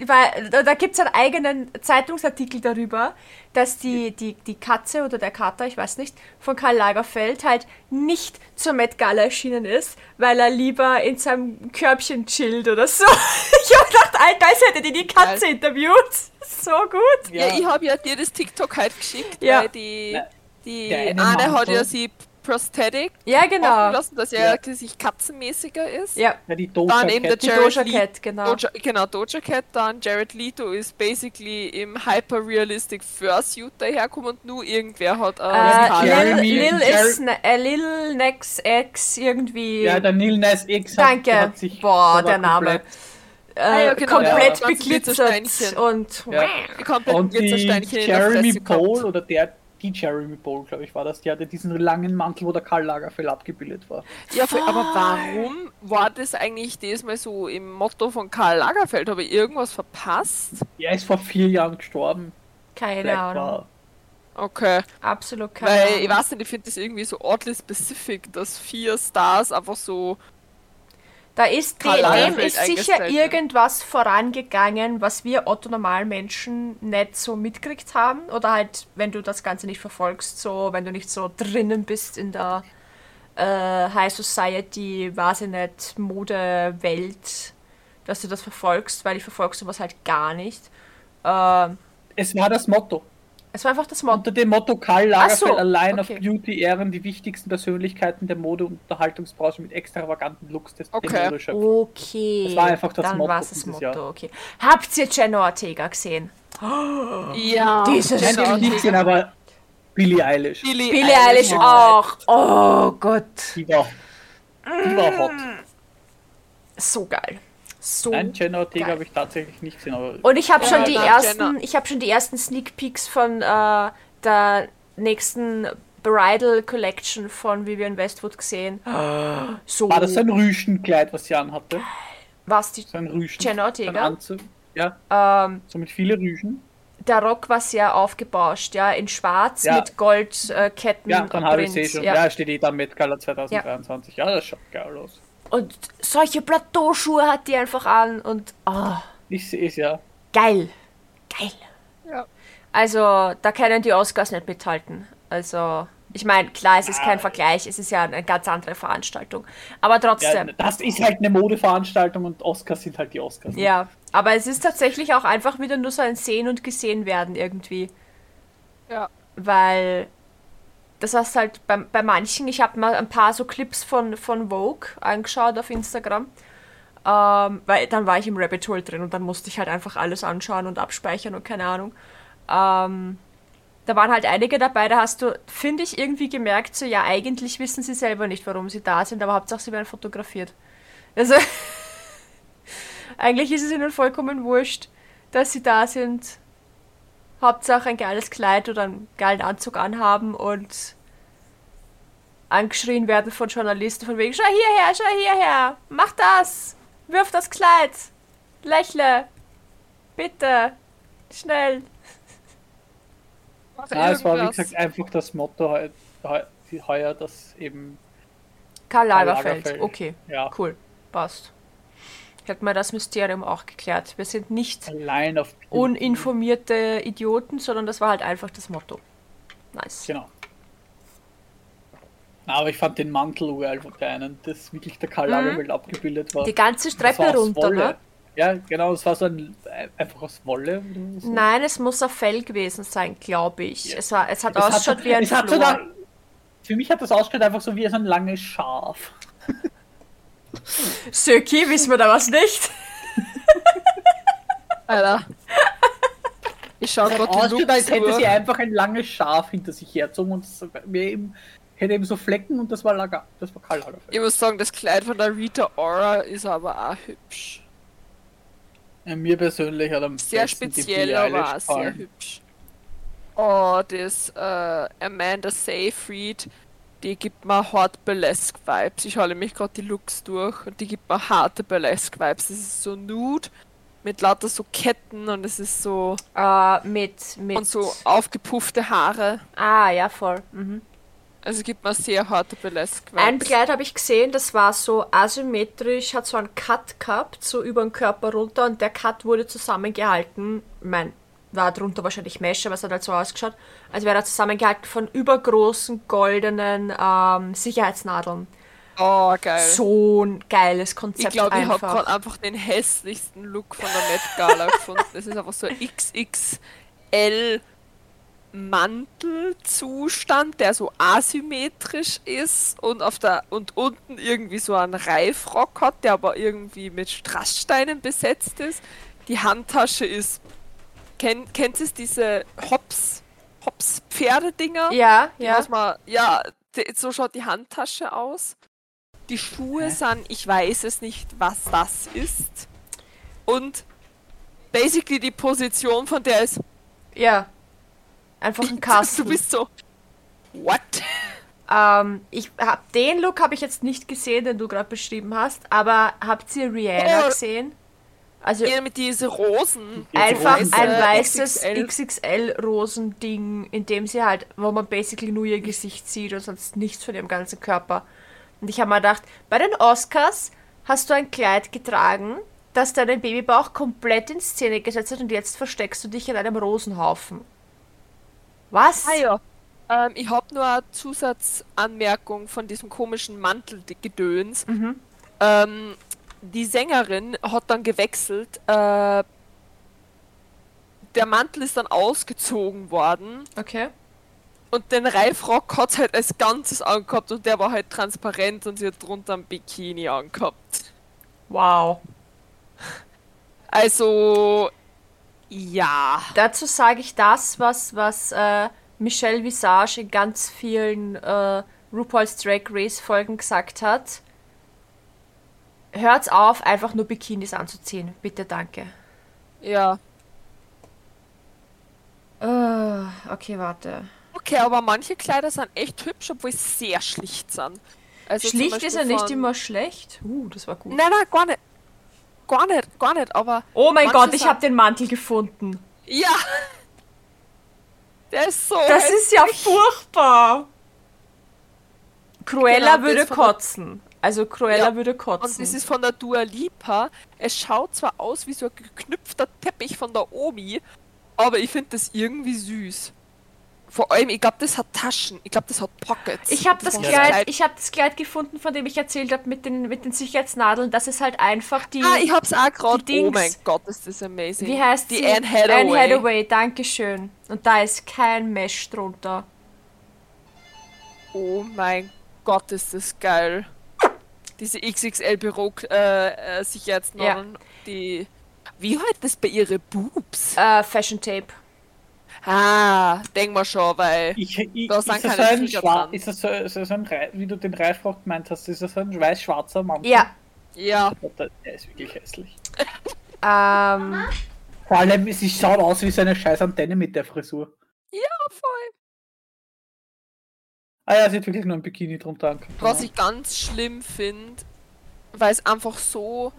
Weil da, da gibt es einen eigenen Zeitungsartikel darüber, dass die, die, die Katze oder der Kater, ich weiß nicht, von Karl Lagerfeld halt nicht zur Met Gala erschienen ist, weil er lieber in seinem Körbchen chillt oder so. Ich habe gedacht, Alter, als hätte die die Katze interviewt. So gut. Ja, ich habe ja dir das TikTok halt geschickt, Ja. weil die, Na, die eine hat ja sie Prosthetic Ja, genau. lassen, dass er sich katzenmäßiger ist. Ja, Ja, die Doja Dann eben der Cat. die Jared Doja Lee- Cat, genau. Doja, genau, Doja Cat, dann Jared Leto ist basically im hyper-realistic Fursuit daherkommen und nur irgendwer hat äh, Karl Lil, Jeremy- Lil, ist ne, äh, Lil Nex X irgendwie. Ja, der Neil Nice X hat, Danke. hat sich Boah, der Name. komplett- äh, Ah ja, genau, komplett ja. beglitzert und Ja. Komplett Und die Jeremy. Pole oder der, die Jeremy Pole, glaube ich, war das, die hatte diesen langen Mantel, wo der Karl Lagerfeld abgebildet war. Ja, für, aber warum war das eigentlich diesmal so im Motto von Karl Lagerfeld? Habe ich irgendwas verpasst? Er ist vor vier Jahren gestorben. keine Vielleicht Ahnung. war Okay, Absolut keine weil Ahnung. ich weiß nicht, ich finde das irgendwie so oddly specific, dass vier Stars einfach so. Da ist Karl dem ist sicher irgendwas vorangegangen, was wir Otto Normalmenschen nicht so mitgekriegt haben. Oder halt, wenn du das Ganze nicht verfolgst, so, wenn du nicht so drinnen bist in der äh, High Society, weiß ich nicht, Modewelt, dass du das verfolgst, weil ich verfolge sowas halt gar nicht. Ähm, Es war das Motto. Es war einfach das Motto. Unter dem Motto Karl Ach so, Lagerfeld allein okay. auf Beauty ehren die wichtigsten Persönlichkeiten der Mode- und Unterhaltungsbranche mit extravaganten Looks des Okay. Okay. Das war einfach das Dann Motto war es das Motto, Jahr. okay. Habt ihr Jenna Ortega gesehen? Ja, Dieses ich nicht gesehen, aber Billie Eilish. Billie, Billie Eilish auch. Oh Gott. Die war, die war hot. So geil. So. Nein, Jenna Ortega habe ich tatsächlich nicht gesehen, aber Und ich habe Ja, schon die ersten, ich habe schon die ersten Sneak Peeks von äh, der nächsten Bridal Collection von Vivian Westwood gesehen. So. war das ein Rüschenkleid, was sie anhatte? was die So ein Rüschen. Jenna Ein Ortega? Anzug. Ja, Ähm, so mit vielen Rüschen. der Rock war sehr aufgebauscht, ja, in Schwarz Ja. mit Goldketten. Äh, Ketten Ja, dann habe ich sie schon. ja. Ja, steht eh da Met Gala 2023. Ja. das schaut geil aus. Und solche Plateauschuhe hat die einfach an und oh, Ich sehe es ja. geil. geil. Ja. Also, da können die Oscars nicht mithalten. Also, ich meine, klar, es ist kein Ah. Vergleich, es ist ja eine ganz andere Veranstaltung. Aber Ja, trotzdem. das ist halt eine Modeveranstaltung und Oscars sind halt die Oscars. Ja, aber es ist tatsächlich auch einfach wieder nur so ein Sehen und Gesehen werden irgendwie. Ja. Weil das heißt halt bei, bei manchen, ich habe mal ein paar so Clips von, von Vogue angeschaut auf Instagram. Ähm, weil dann war ich im Rabbit Hole drin und dann musste ich halt einfach alles anschauen und abspeichern und keine Ahnung. Ähm, da waren halt einige dabei, da hast du, finde ich, irgendwie gemerkt, so ja, eigentlich wissen sie selber nicht, warum sie da sind, aber Hauptsache sie werden fotografiert. Also, eigentlich ist es ihnen vollkommen wurscht, dass sie da sind. Hauptsache ein geiles Kleid oder einen geilen Anzug anhaben und angeschrien werden von Journalisten von wegen, schau hierher, schau hierher, mach das, wirf das Kleid, lächle, bitte, schnell. Ja, es war wie gesagt einfach das Motto heu, heu, heuer, dass eben, Karl Karl Lagerfeld, Lagerfeld. okay, ja, cool, passt. Hätten wir das Mysterium auch geklärt. Wir sind nicht allein auf. uninformierte Idioten, sondern das war halt einfach das Motto. Nice. Genau. Aber ich fand den Mantel der einen, das wirklich der Karl Mhm. Lagerfeld abgebildet war. Die ganze Treppe runter, ne? Ja, genau, es war so ein, einfach aus Wolle. So. Nein, es muss auf Fell gewesen sein, glaube ich. Ja. Es, war, es hat Es hat ausgeschaut wie ein es hat so Flor. da- Für mich hat das ausgeschaut einfach so wie so ein langes Schaf. Söki, wissen wir da was nicht? Alter. Ich schau Es hat gerade Looks als hätte sie einfach ein langes Schaf hinter sich herzogen und es mir eben, hätte eben so Flecken und das war, Lager, das war Karl Lagerfeld. Ich muss sagen, das Kleid von der Rita Ora ist aber auch hübsch. Ja, mir persönlich hat am Sehr speziell, aber auch sehr hübsch. Oh, das äh, Amanda Seyfried, die gibt mir hart Burlesque Vibes. Ich hole mich gerade die Looks durch und die gibt mir harte Burlesque Vibes. Das ist so nude mit lauter so Ketten und es ist so Äh, mit, mit. und so aufgepuffte Haare. Ah, ja, voll. Mhm. Also gibt mir sehr harte Burlesque Ein. Kleid habe ich gesehen, das war so asymmetrisch, hat so einen Cut gehabt, so über den Körper runter und der Cut wurde zusammengehalten. Mein, war drunter wahrscheinlich Mesh, aber es hat halt so ausgeschaut, als wäre er zusammengehalten von übergroßen goldenen ähm, Sicherheitsnadeln. Oh, geil. So ein geiles ich Konzept glaube, ich habe gerade einfach den hässlichsten Look von der Met Gala gefunden. Das ist einfach so ein XXL Mantelzustand, der so asymmetrisch ist und auf der und unten irgendwie so einen Reifrock hat, der aber irgendwie mit Strasssteinen besetzt ist. Die Handtasche ist kennt kennt es diese Hops Hops Pferdedinger? ja, ja. man, ja, so schaut die Handtasche aus. Die Schuhe Hä? sind, ich weiß es nicht, was das ist. Und basically die Position von der ist, Ja. Einfach ein Kasten. du bist so, what? Ähm, ich hab den Look habe ich jetzt nicht gesehen, den du gerade beschrieben hast, aber habt ihr Rihanna Oh. gesehen? Also Ja, mit diese Rosen. Einfach Rosen. ein Weiße weißes XXL. XXL-Rosending, in dem sie halt, wo man basically nur ihr Gesicht sieht und sonst nichts von ihrem ganzen Körper. Und ich habe mir gedacht, bei den Oscars hast du ein Kleid getragen, das deinen Babybauch komplett in Szene gesetzt hat und jetzt versteckst du dich in einem Rosenhaufen. Was? Ah ja. Ähm, ich habe nur eine Zusatzanmerkung von diesem komischen Mantelgedöns. Mhm. Ähm, die Sängerin hat dann gewechselt. Äh, der Mantel ist dann ausgezogen worden Okay. und den Reifrock hat halt als Ganzes angehabt und der war halt transparent und sie hat drunter ein Bikini angehabt. Wow. Also, ja. Dazu sage ich das, was, was äh, Michelle Visage in ganz vielen äh, RuPaul's Drag Race Folgen gesagt hat. Hört's auf, einfach nur Bikinis anzuziehen. Bitte, danke. Ja. Äh, okay, warte. Okay, aber manche Kleider sind echt hübsch, obwohl sie sehr schlicht sind. Also Schlicht ist ja nicht immer schlecht. Uh, das war gut. Nein, nein, gar nicht. Gar nicht, gar nicht, aber Oh mein Gott, ich habe den Mantel gefunden. ja. Der ist so. Das hässlich. ist ja furchtbar. Cruella Genau, würde kotzen. Also Cruella Ja, würde Und kotzen. das ist von der Dua Lipa. Es schaut zwar aus wie so ein geknüpfter Teppich von der Omi, aber ich finde das irgendwie süß. Vor allem, ich glaube, das hat Taschen. Ich glaube, das hat Pockets. Ich habe das, Das Kleid, ich hab das Kleid gefunden, von dem ich erzählt habe, mit den, mit den Sicherheitsnadeln. Das ist halt einfach die. Ah, ich hab's auch gerade. Oh mein Gott, ist das amazing. wie heißt die sie? Anne Hathaway. Anne Hathaway, dankeschön. Und da ist kein Mesh drunter. Oh mein Gott, ist das geil. Diese XXL Büro äh, äh, Sicherheitsnadeln, die. Wie halt das bei ihre Boobs? Äh, Fashion Tape. Ah, denk mal schon, weil. Ich, ich, Da ist, sind das keine so Schwa- dran. ist das so, so, so ein wie du den Reifrock gemeint hast, ist das so ein weiß-schwarzer Mantel? Ja. Ja, Der der ist wirklich hässlich. Ähm, Vor allem, sie schaut aus wie so eine scheiß Antenne mit der Frisur. ja, voll. Ah ja, sie hat wirklich nur ein Bikini drunter an. Was ich ganz schlimm finde, weil es einfach so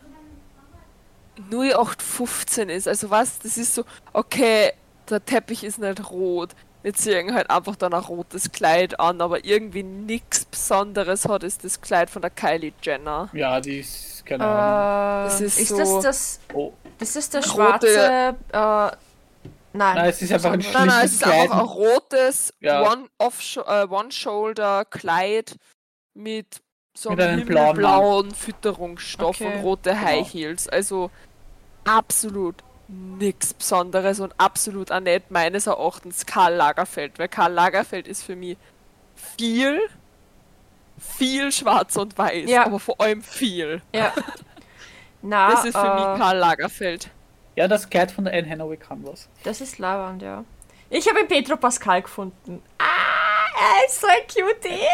0815 ist. Also was, das ist so, okay, der Teppich ist nicht rot. Wir ziehen halt einfach dann ein rotes Kleid an, aber irgendwie nichts Besonderes hat ist das Kleid von der Kylie Jenner. Ja, die ist, keine äh, Ahnung. Das ist ist, so- das das. Oh. Das ist der Rote- schwarze. Äh, nein. Nein, es ist einfach ein das Nein, nein, es Schlichtes ist einfach ein Kleid. rotes Ja. One off äh, One-Shoulder-Kleid mit so Mit einem blauen himmelblauen Fütterungsstoff Okay. und rote High Genau. Heels. Also absolut nichts Besonderes und absolut auch nicht meines Erachtens Karl Lagerfeld, weil Karl Lagerfeld ist für mich viel, viel schwarz und weiß, Ja. aber vor allem viel. Ja. Na, Das ist für äh, mich Karl Lagerfeld. Ja, das Kleid von der Anne Hathaway kann was. Das ist Lavand, ja. Ich habe Petro Pascal gefunden. Ah, er ist so ein Cutie.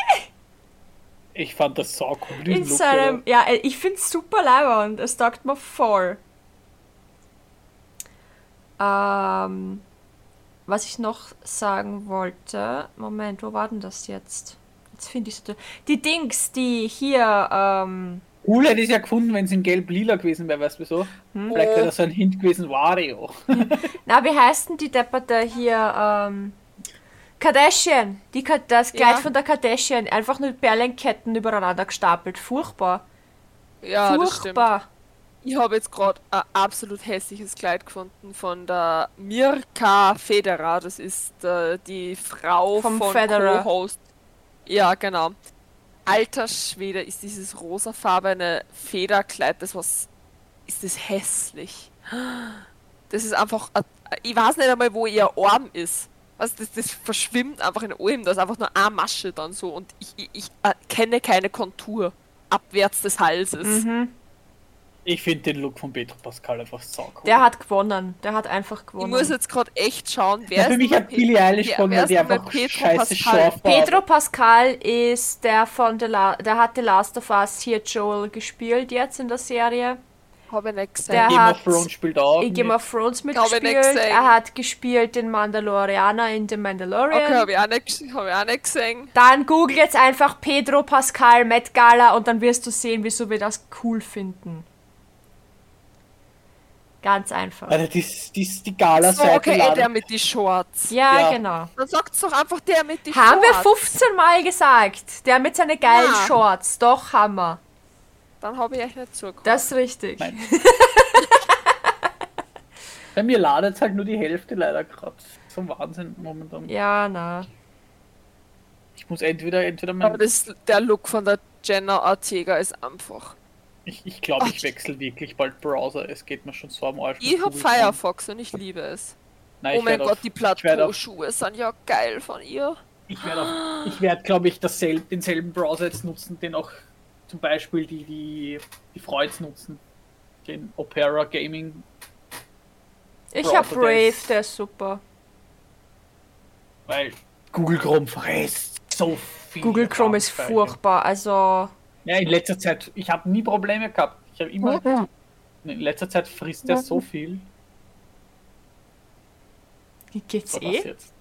Ich fand das so cool. In Look, seinem, ja, äh, ich finde es super Lavand. Es taugt mir voll. Ähm, was ich noch sagen wollte. Moment, wo war denn das jetzt? Jetzt finde ich. Die Dings, die hier, ähm, Cool hätte ich es ja gefunden, wenn es in gelb-lila gewesen wäre, weißt du wieso? Hm? Vielleicht wäre das so ein Hint gewesen, Wario. na, wie heißt denn die Depperte hier, ähm, Kardashian. Die, das Kleid Ja. von der Kardashian. Einfach nur Perlenketten übereinander gestapelt. Furchtbar. Ja, das stimmt. Furchtbar. Ich habe jetzt gerade ein absolut hässliches Kleid gefunden von der Mirka Federer. Das ist äh, die Frau Vom von Federer. Co-Host. Ja, genau. Alter Schwede, ist dieses rosafarbene Federkleid, das was. Ist das hässlich. Das ist einfach. ein- Ich weiß nicht einmal, wo ihr Arm ist. Was, das, das verschwimmt einfach in allem. Da ist einfach nur eine Masche dann so. Und ich, ich, ich kenne keine Kontur abwärts des Halses. Mhm. Ich finde den Look von Petro Pascal einfach so cool. Der hat gewonnen. Der hat einfach Ich gewonnen. muss jetzt gerade echt schauen, wer ja, ist für mich hat Billie Eilish gewonnen, weil die einfach Pedro scheiße Pascal? Pedro Pascal ist der von The La der hat The Last of Us hier Joel gespielt jetzt in der Serie. Habe ich nicht gesehen. Der Game hat of Thrones spielt auch. in Game of Thrones ich mitgespielt. gesehen. Er hat gespielt den Mandalorianer in The Mandalorian. okay, habe ich, auch nicht ges- hab ich auch nicht gesehen. Dann google jetzt einfach Pedro Pascal Met Gala und dann wirst du sehen, wieso wir das cool finden. Ganz einfach. Also die, die, die Gala-Seite So, okay, eh, laden. der mit die Shorts. Ja, ja. genau. Dann sagt's doch einfach der mit die Haben wir Shorts. 15 Mal gesagt. Der mit seinen geilen Ja. Shorts. Doch, haben wir. Dann habe ich echt nicht zugehört. Das ist richtig. Bei mir ladet halt nur die Hälfte leider gerade. So ein Wahnsinn momentan. Ja, na. Ich muss entweder, entweder mein, Aber das, der Look von der Jenna Ortega ist einfach. Ich, ich glaube, ich wechsle wirklich bald Browser. Es geht mir schon so am Arsch. Ich habe. Firefox und ich liebe es. Nein, oh mein Gott, auf- die Plateauschuhe sind ja geil von ihr. Ich werde, werd, glaube ich, dasselb, denselben Browser jetzt nutzen, den auch zum Beispiel die, die, die Freuds nutzen. Den Opera Gaming. Ich Browser, hab der Brave, der ist super. Weil Google Chrome frisst so viel. Google Chrome ist furchtbar. Also, Ja, in letzter Zeit, ich habe nie Probleme gehabt. Ich habe immer. In letzter Zeit frisst er so viel. geht's Was eh? jetzt?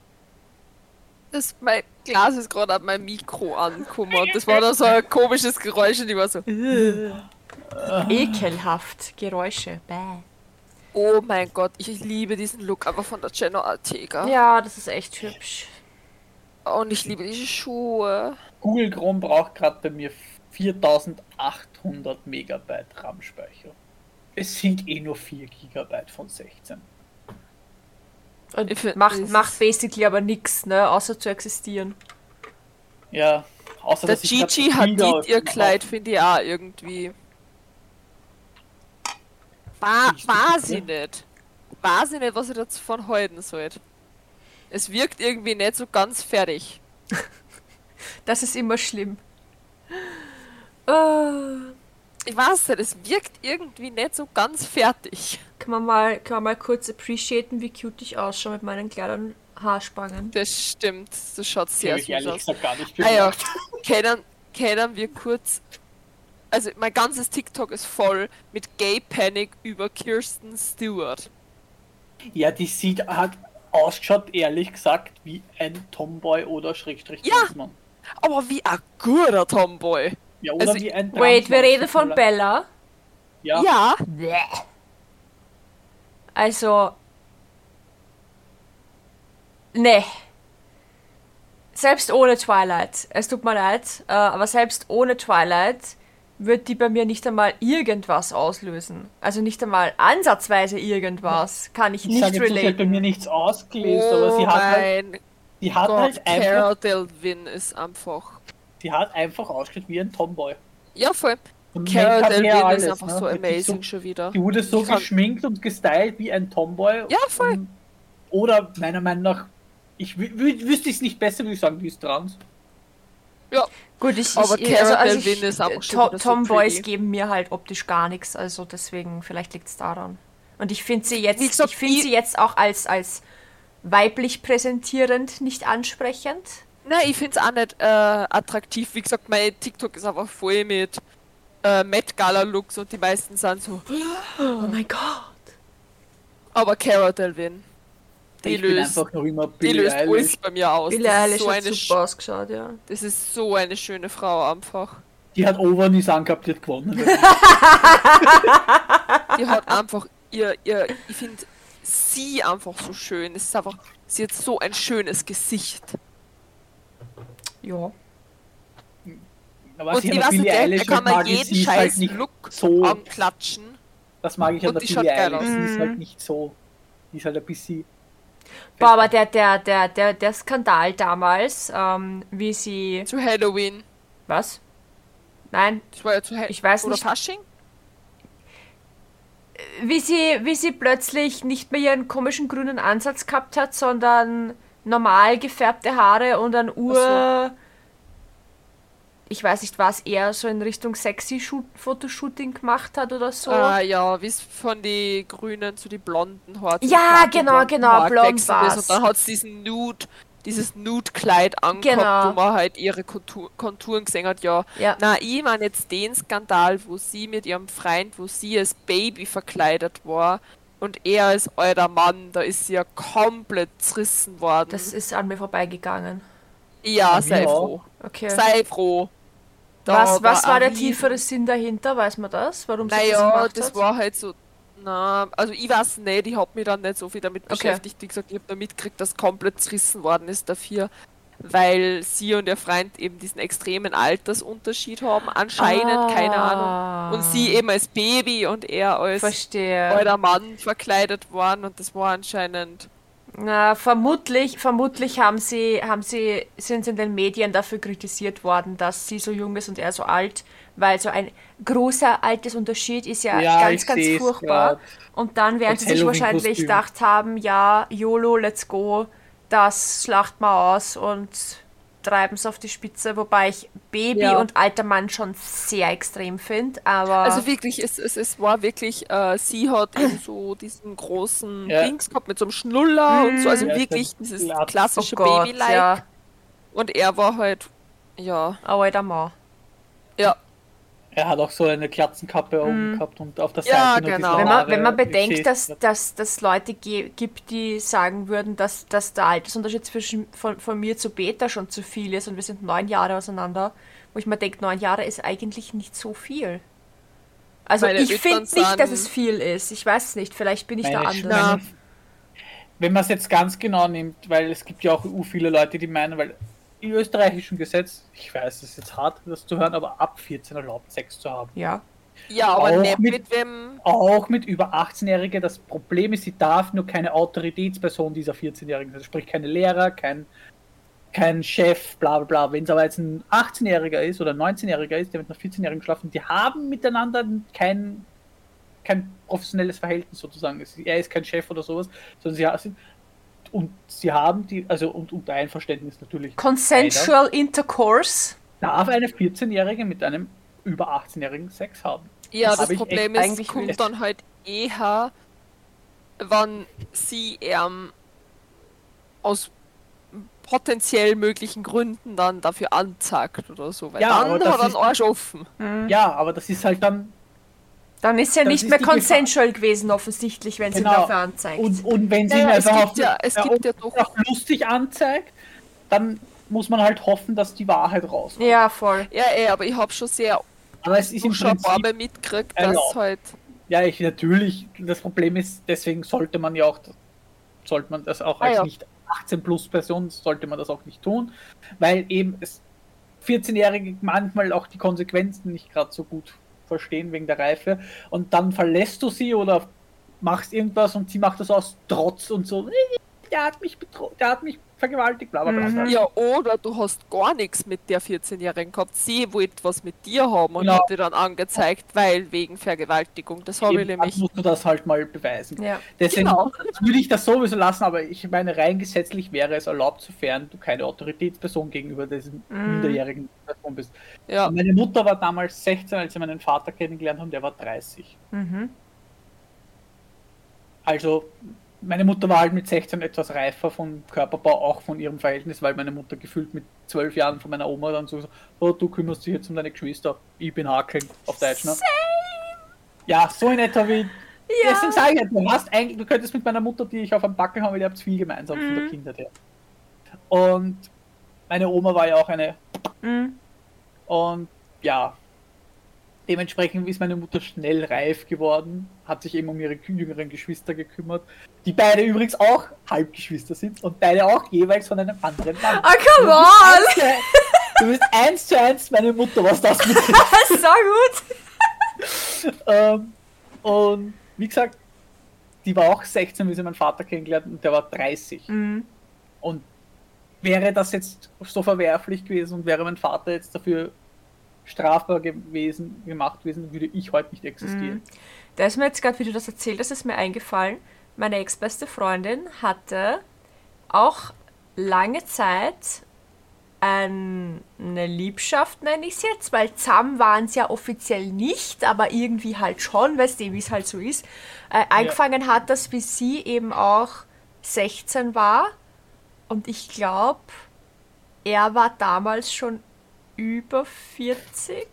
Das, mein Glas ist gerade an mein Mikro angekommen das war da so ein komisches Geräusch und ich war so, Ekelhaft. Geräusche. Bäh. oh mein Gott, ich liebe diesen Look einfach von der Jenna Ortega. Ja, das ist echt hübsch. Und ich liebe diese Schuhe. Google Chrome braucht gerade bei mir 4800 Megabyte RAM-Speicher. Es sind eh nur 4 Gigabyte von 16. Und macht, macht basically aber nichts, ne, außer zu existieren. Ja, außer Der dass Gigi hat ihr Kleid, finde ich auch irgendwie. War, sie ne? nicht. War sie nicht, was ich davon halten sollte. Es wirkt irgendwie nicht so ganz fertig. Das ist immer schlimm. Äh, Ich weiß nicht, es wirkt irgendwie nicht so ganz fertig. kann, man mal, kann man mal kurz appreciaten, wie cute ich ausschaue mit meinen kleinen Haarspangen. Das stimmt, das schaut sehr süß ehrlich aus. gesagt gar nicht Ah ja, bemerkt. kennen, kennen wir kurz. Also mein ganzes TikTok ist voll mit Gay Panic über Kirsten Stewart. Ja, die sieht, hat ausgeschaut, ehrlich gesagt, wie ein Tomboy oder Schrägstrich Ja. Aber wie ein guter Tomboy. Ja, oder Also- wie ein Wait, wir reden von. Bella. Ja, Ja, Also. Nee. Selbst ohne Twilight, es tut mir leid, äh, aber selbst ohne Twilight wird die bei mir nicht einmal irgendwas auslösen. Also nicht einmal ansatzweise irgendwas. Kann ich ich nicht sage so, sie hat bei relaten. mir nichts ausgelöst, oh aber sie hat halt, mein sie hat Gott, halt einfach, Cara Delvin ist einfach. Sie hat einfach ausgeschaut wie ein Tomboy. Ja, voll. Make-up her Delvin alles, ist einfach ne? so amazing schon wieder. Die wurde so Ich kann- geschminkt und gestylt wie ein Tomboy. Ja, voll. Und, oder meiner Meinung nach, ich wü- wü- wüsste ich es nicht besser, würde ich sagen, die ist trans. Ja, Gut, ich, Aber ich, Cara also, also Delvine ich, ist schon To so Tomboys pretty. geben mir halt optisch gar nichts, also deswegen, vielleicht liegt es daran. Und ich finde sie jetzt, gesagt, ich finde ich- sie jetzt auch als, als weiblich präsentierend nicht ansprechend. Nein, ich finde es auch nicht äh, attraktiv. Wie gesagt, mein TikTok ist einfach voll mit äh, Met Gala Looks und die meisten sind so. Oh mein Gott. Aber Cara Delvin, die ich bin löst, einfach noch immer die löst alles bei mir aus. Billie das, ist Eilish so hat eine, super sch- ausgeschaut, ja. das ist so eine schöne Frau einfach. Die hat Overknees angehabt, die hat gewonnen. Die hat einfach ihr, ihr ich finde sie einfach so schön. Es ist einfach, sie hat so ein schönes Gesicht. Ja. Aber und sie ich weiß Billie nicht, da kann man jeden ist scheiß halt nicht Look so, anklatschen. das mag ich an der die Billie Eilish, sie ist halt nicht so, die ist halt ein bisschen... Boah, aber der, der, der, der, der Skandal damals, ähm, wie sie. Zu Halloween. Was? Nein, Das war ja zu Halloween. Ich weiß Oder nicht. Fasching? wie sie, wie sie plötzlich nicht mehr ihren komischen grünen Ansatz gehabt hat, sondern normal gefärbte Haare und ein Ur. Ich weiß nicht, was er so in Richtung sexy Shoot Fotoshooting gemacht hat oder so. Ah ja, wie es von die Grünen zu die blonden Haaren. Ja, den genau, genau, blond war's. ist Und dann hat sie diesen Nude, dieses Nude-Kleid angehabt, Genau. wo man halt ihre Kontur Konturen gesehen hat. Ja, Ja. na, ich meine jetzt den Skandal, wo sie mit ihrem Freund, wo sie als Baby verkleidet war und er als alter Mann, da ist sie ja komplett zerrissen worden. Das ist an mir vorbeigegangen. ja, Ja, sei ja. froh. Okay. Sei froh. Da was was war der tiefere Sinn dahinter? Weiß man das? Warum sie das Naja, gemacht das hat? war halt so. Na, also ich weiß nicht, ich hab mich dann nicht so viel damit Okay. beschäftigt. Wie gesagt, ich habe da mitgekriegt, dass komplett zerrissen worden ist dafür, weil sie und ihr Freund eben diesen extremen Altersunterschied haben. Anscheinend, keine Ahnung. Und sie eben als Baby und er als Ah. Verstehe. alter Mann verkleidet worden und das war anscheinend. Na, vermutlich, vermutlich haben sie, haben sie, sind sie in den Medien dafür kritisiert worden, dass sie so jung ist und er so alt, weil so ein großer Altersunterschied ist ja, Ja, ganz, ganz furchtbar. grad. Und dann werden sie sich wahrscheinlich gedacht haben, ja, YOLO, let's go, das schlacht mal aus und treiben es auf die Spitze, wobei ich Baby Ja. und alter Mann schon sehr extrem finde, aber Also wirklich, es, es, es war wirklich, äh, sie hat eben so diesen großen Ja. Dings gehabt mit so einem Schnuller und so, also Ja, wirklich das dieses glatt. oh klassische Gott, Baby-like. ja, Und er war halt, ja, ein alter Mann. ja, Er hat auch so eine Glatzenkappe oben gehabt und auf der Mhm. Ja, Seite nur genau. Wenn man, wenn man bedenkt, dass grad. dass dass Leute gibt, die sagen würden, dass, dass der Altersunterschied zwischen von, von mir zu Beta schon zu viel ist und wir sind neun Jahre auseinander, wo ich mir denke, neun Jahre ist eigentlich nicht so viel. Also Meine ich finde nicht, dass es viel ist. Ich weiß es nicht, vielleicht bin ich da anders. Schwester- Wenn man es jetzt ganz genau nimmt, weil es gibt ja auch viele Leute, die meinen, weil im österreichischen Gesetz, ich weiß, es ist jetzt hart, das zu hören, aber ab 14 erlaubt Sex zu haben. Ja. Ja, aber Auch nicht mit- mit, wem. Auch mit über 18-Jährige. Das Problem ist, sie darf nur keine Autoritätsperson dieser 14-Jährigen sein. Sprich, keine Lehrer, kein, kein Chef, bla bla bla. Wenn es aber jetzt ein 18-Jähriger ist oder ein 19-Jähriger ist, der mit einer 14-Jährigen schlafen, die haben miteinander kein, kein professionelles Verhältnis sozusagen. Er ist kein Chef oder sowas, sondern sie sind. Und sie haben die, also und unter Einverständnis natürlich. Consensual Intercourse. Darf eine 14-Jährige mit einem über 18-Jährigen Sex haben? Ja, Das das Problem ist, eigentlich kommt dann halt eher, wenn sie ähm, aus potenziell möglichen Gründen dann dafür anzeigt oder so. Weil Ja, dann das hat er einen Arsch offen. Ja, aber das ist halt dann Dann ist ja nicht ist mehr Gefahr. consensual gewesen, offensichtlich, wenn sie Genau. dafür anzeigt. Und, und wenn sie Ja, ihn ja, es gibt ja- es gibt ja doch- lustig anzeigt, dann muss man halt hoffen, dass die Wahrheit rauskommt. ja, voll. Ja, eh, aber ich habe schon sehr Aber es ist im Prinzip, mitgekriegt, dass erlaubt. halt. ja, ich natürlich, das Problem ist, deswegen sollte man ja auch, sollte man das auch Ah, als ja. nicht 18 plus Person, sollte man das auch nicht tun, weil eben es 14-Jährige manchmal auch die Konsequenzen nicht gerade so gut verstehen wegen der Reife. Und dann verlässt du sie oder machst irgendwas und sie macht das aus Trotz und so, der hat mich bedroht, der hat mich vergewaltigt, bla bla bla. Mhm. Ja, oder du hast gar nichts mit der 14-Jährigen gehabt. Sie wollte was mit dir haben und Genau. hat dir dann angezeigt, weil wegen Vergewaltigung. Das habe ich nämlich. musst du das halt mal beweisen. Ja. Deswegen Genau. würde ich das sowieso lassen, aber ich meine, rein gesetzlich wäre es erlaubt, sofern du keine Autoritätsperson gegenüber diesem Mhm. minderjährigen Person bist. Ja, Meine Mutter war damals 16, als sie meinen Vater kennengelernt haben, der war 30. Mhm. Also, meine Mutter war halt mit 16 etwas reifer vom Körperbau, auch von ihrem Verhältnis, weil meine Mutter gefühlt mit 12 Jahren von meiner Oma dann so, oh, du kümmerst dich jetzt um deine Geschwister, ich bin Hakeln, auf Deutsch, ne? Ja, so in etwa wie. Ja. Deswegen sage ich du hast eigentlich, du könntest mit meiner Mutter, die ich auf einem Backen habe, weil ihr habt viel gemeinsam von der Mhm. Kindheit her. Und meine Oma war ja auch eine. Mhm. Und ja, dementsprechend ist meine Mutter schnell reif geworden, hat sich eben um ihre jüngeren Geschwister gekümmert, die beide übrigens auch Halbgeschwister sind und beide auch jeweils von einem anderen Mann. Ah, come Du on! bist eins zu- Du bist eins zu eins meine Mutter, was das betrifft. so gut! ähm, und wie gesagt, die war auch 16, wie sie meinen Vater kennengelernt hat, und der war 30. Mhm. Und wäre das jetzt so verwerflich gewesen und wäre mein Vater jetzt dafür strafbar gewesen, gemacht gewesen, würde ich heute nicht existieren. Mhm. Da ist mir jetzt gerade, wie du das erzählt hast, ist mir eingefallen, meine ex-beste Freundin hatte auch lange Zeit ein, eine Liebschaft, nenne ich es jetzt, weil zusammen waren sie ja offiziell nicht, aber irgendwie halt schon, weißt du, wie es halt so ist. Äh, angefangen hat das, wie sie eben auch 16 war und ich glaube, er war damals schon über 40.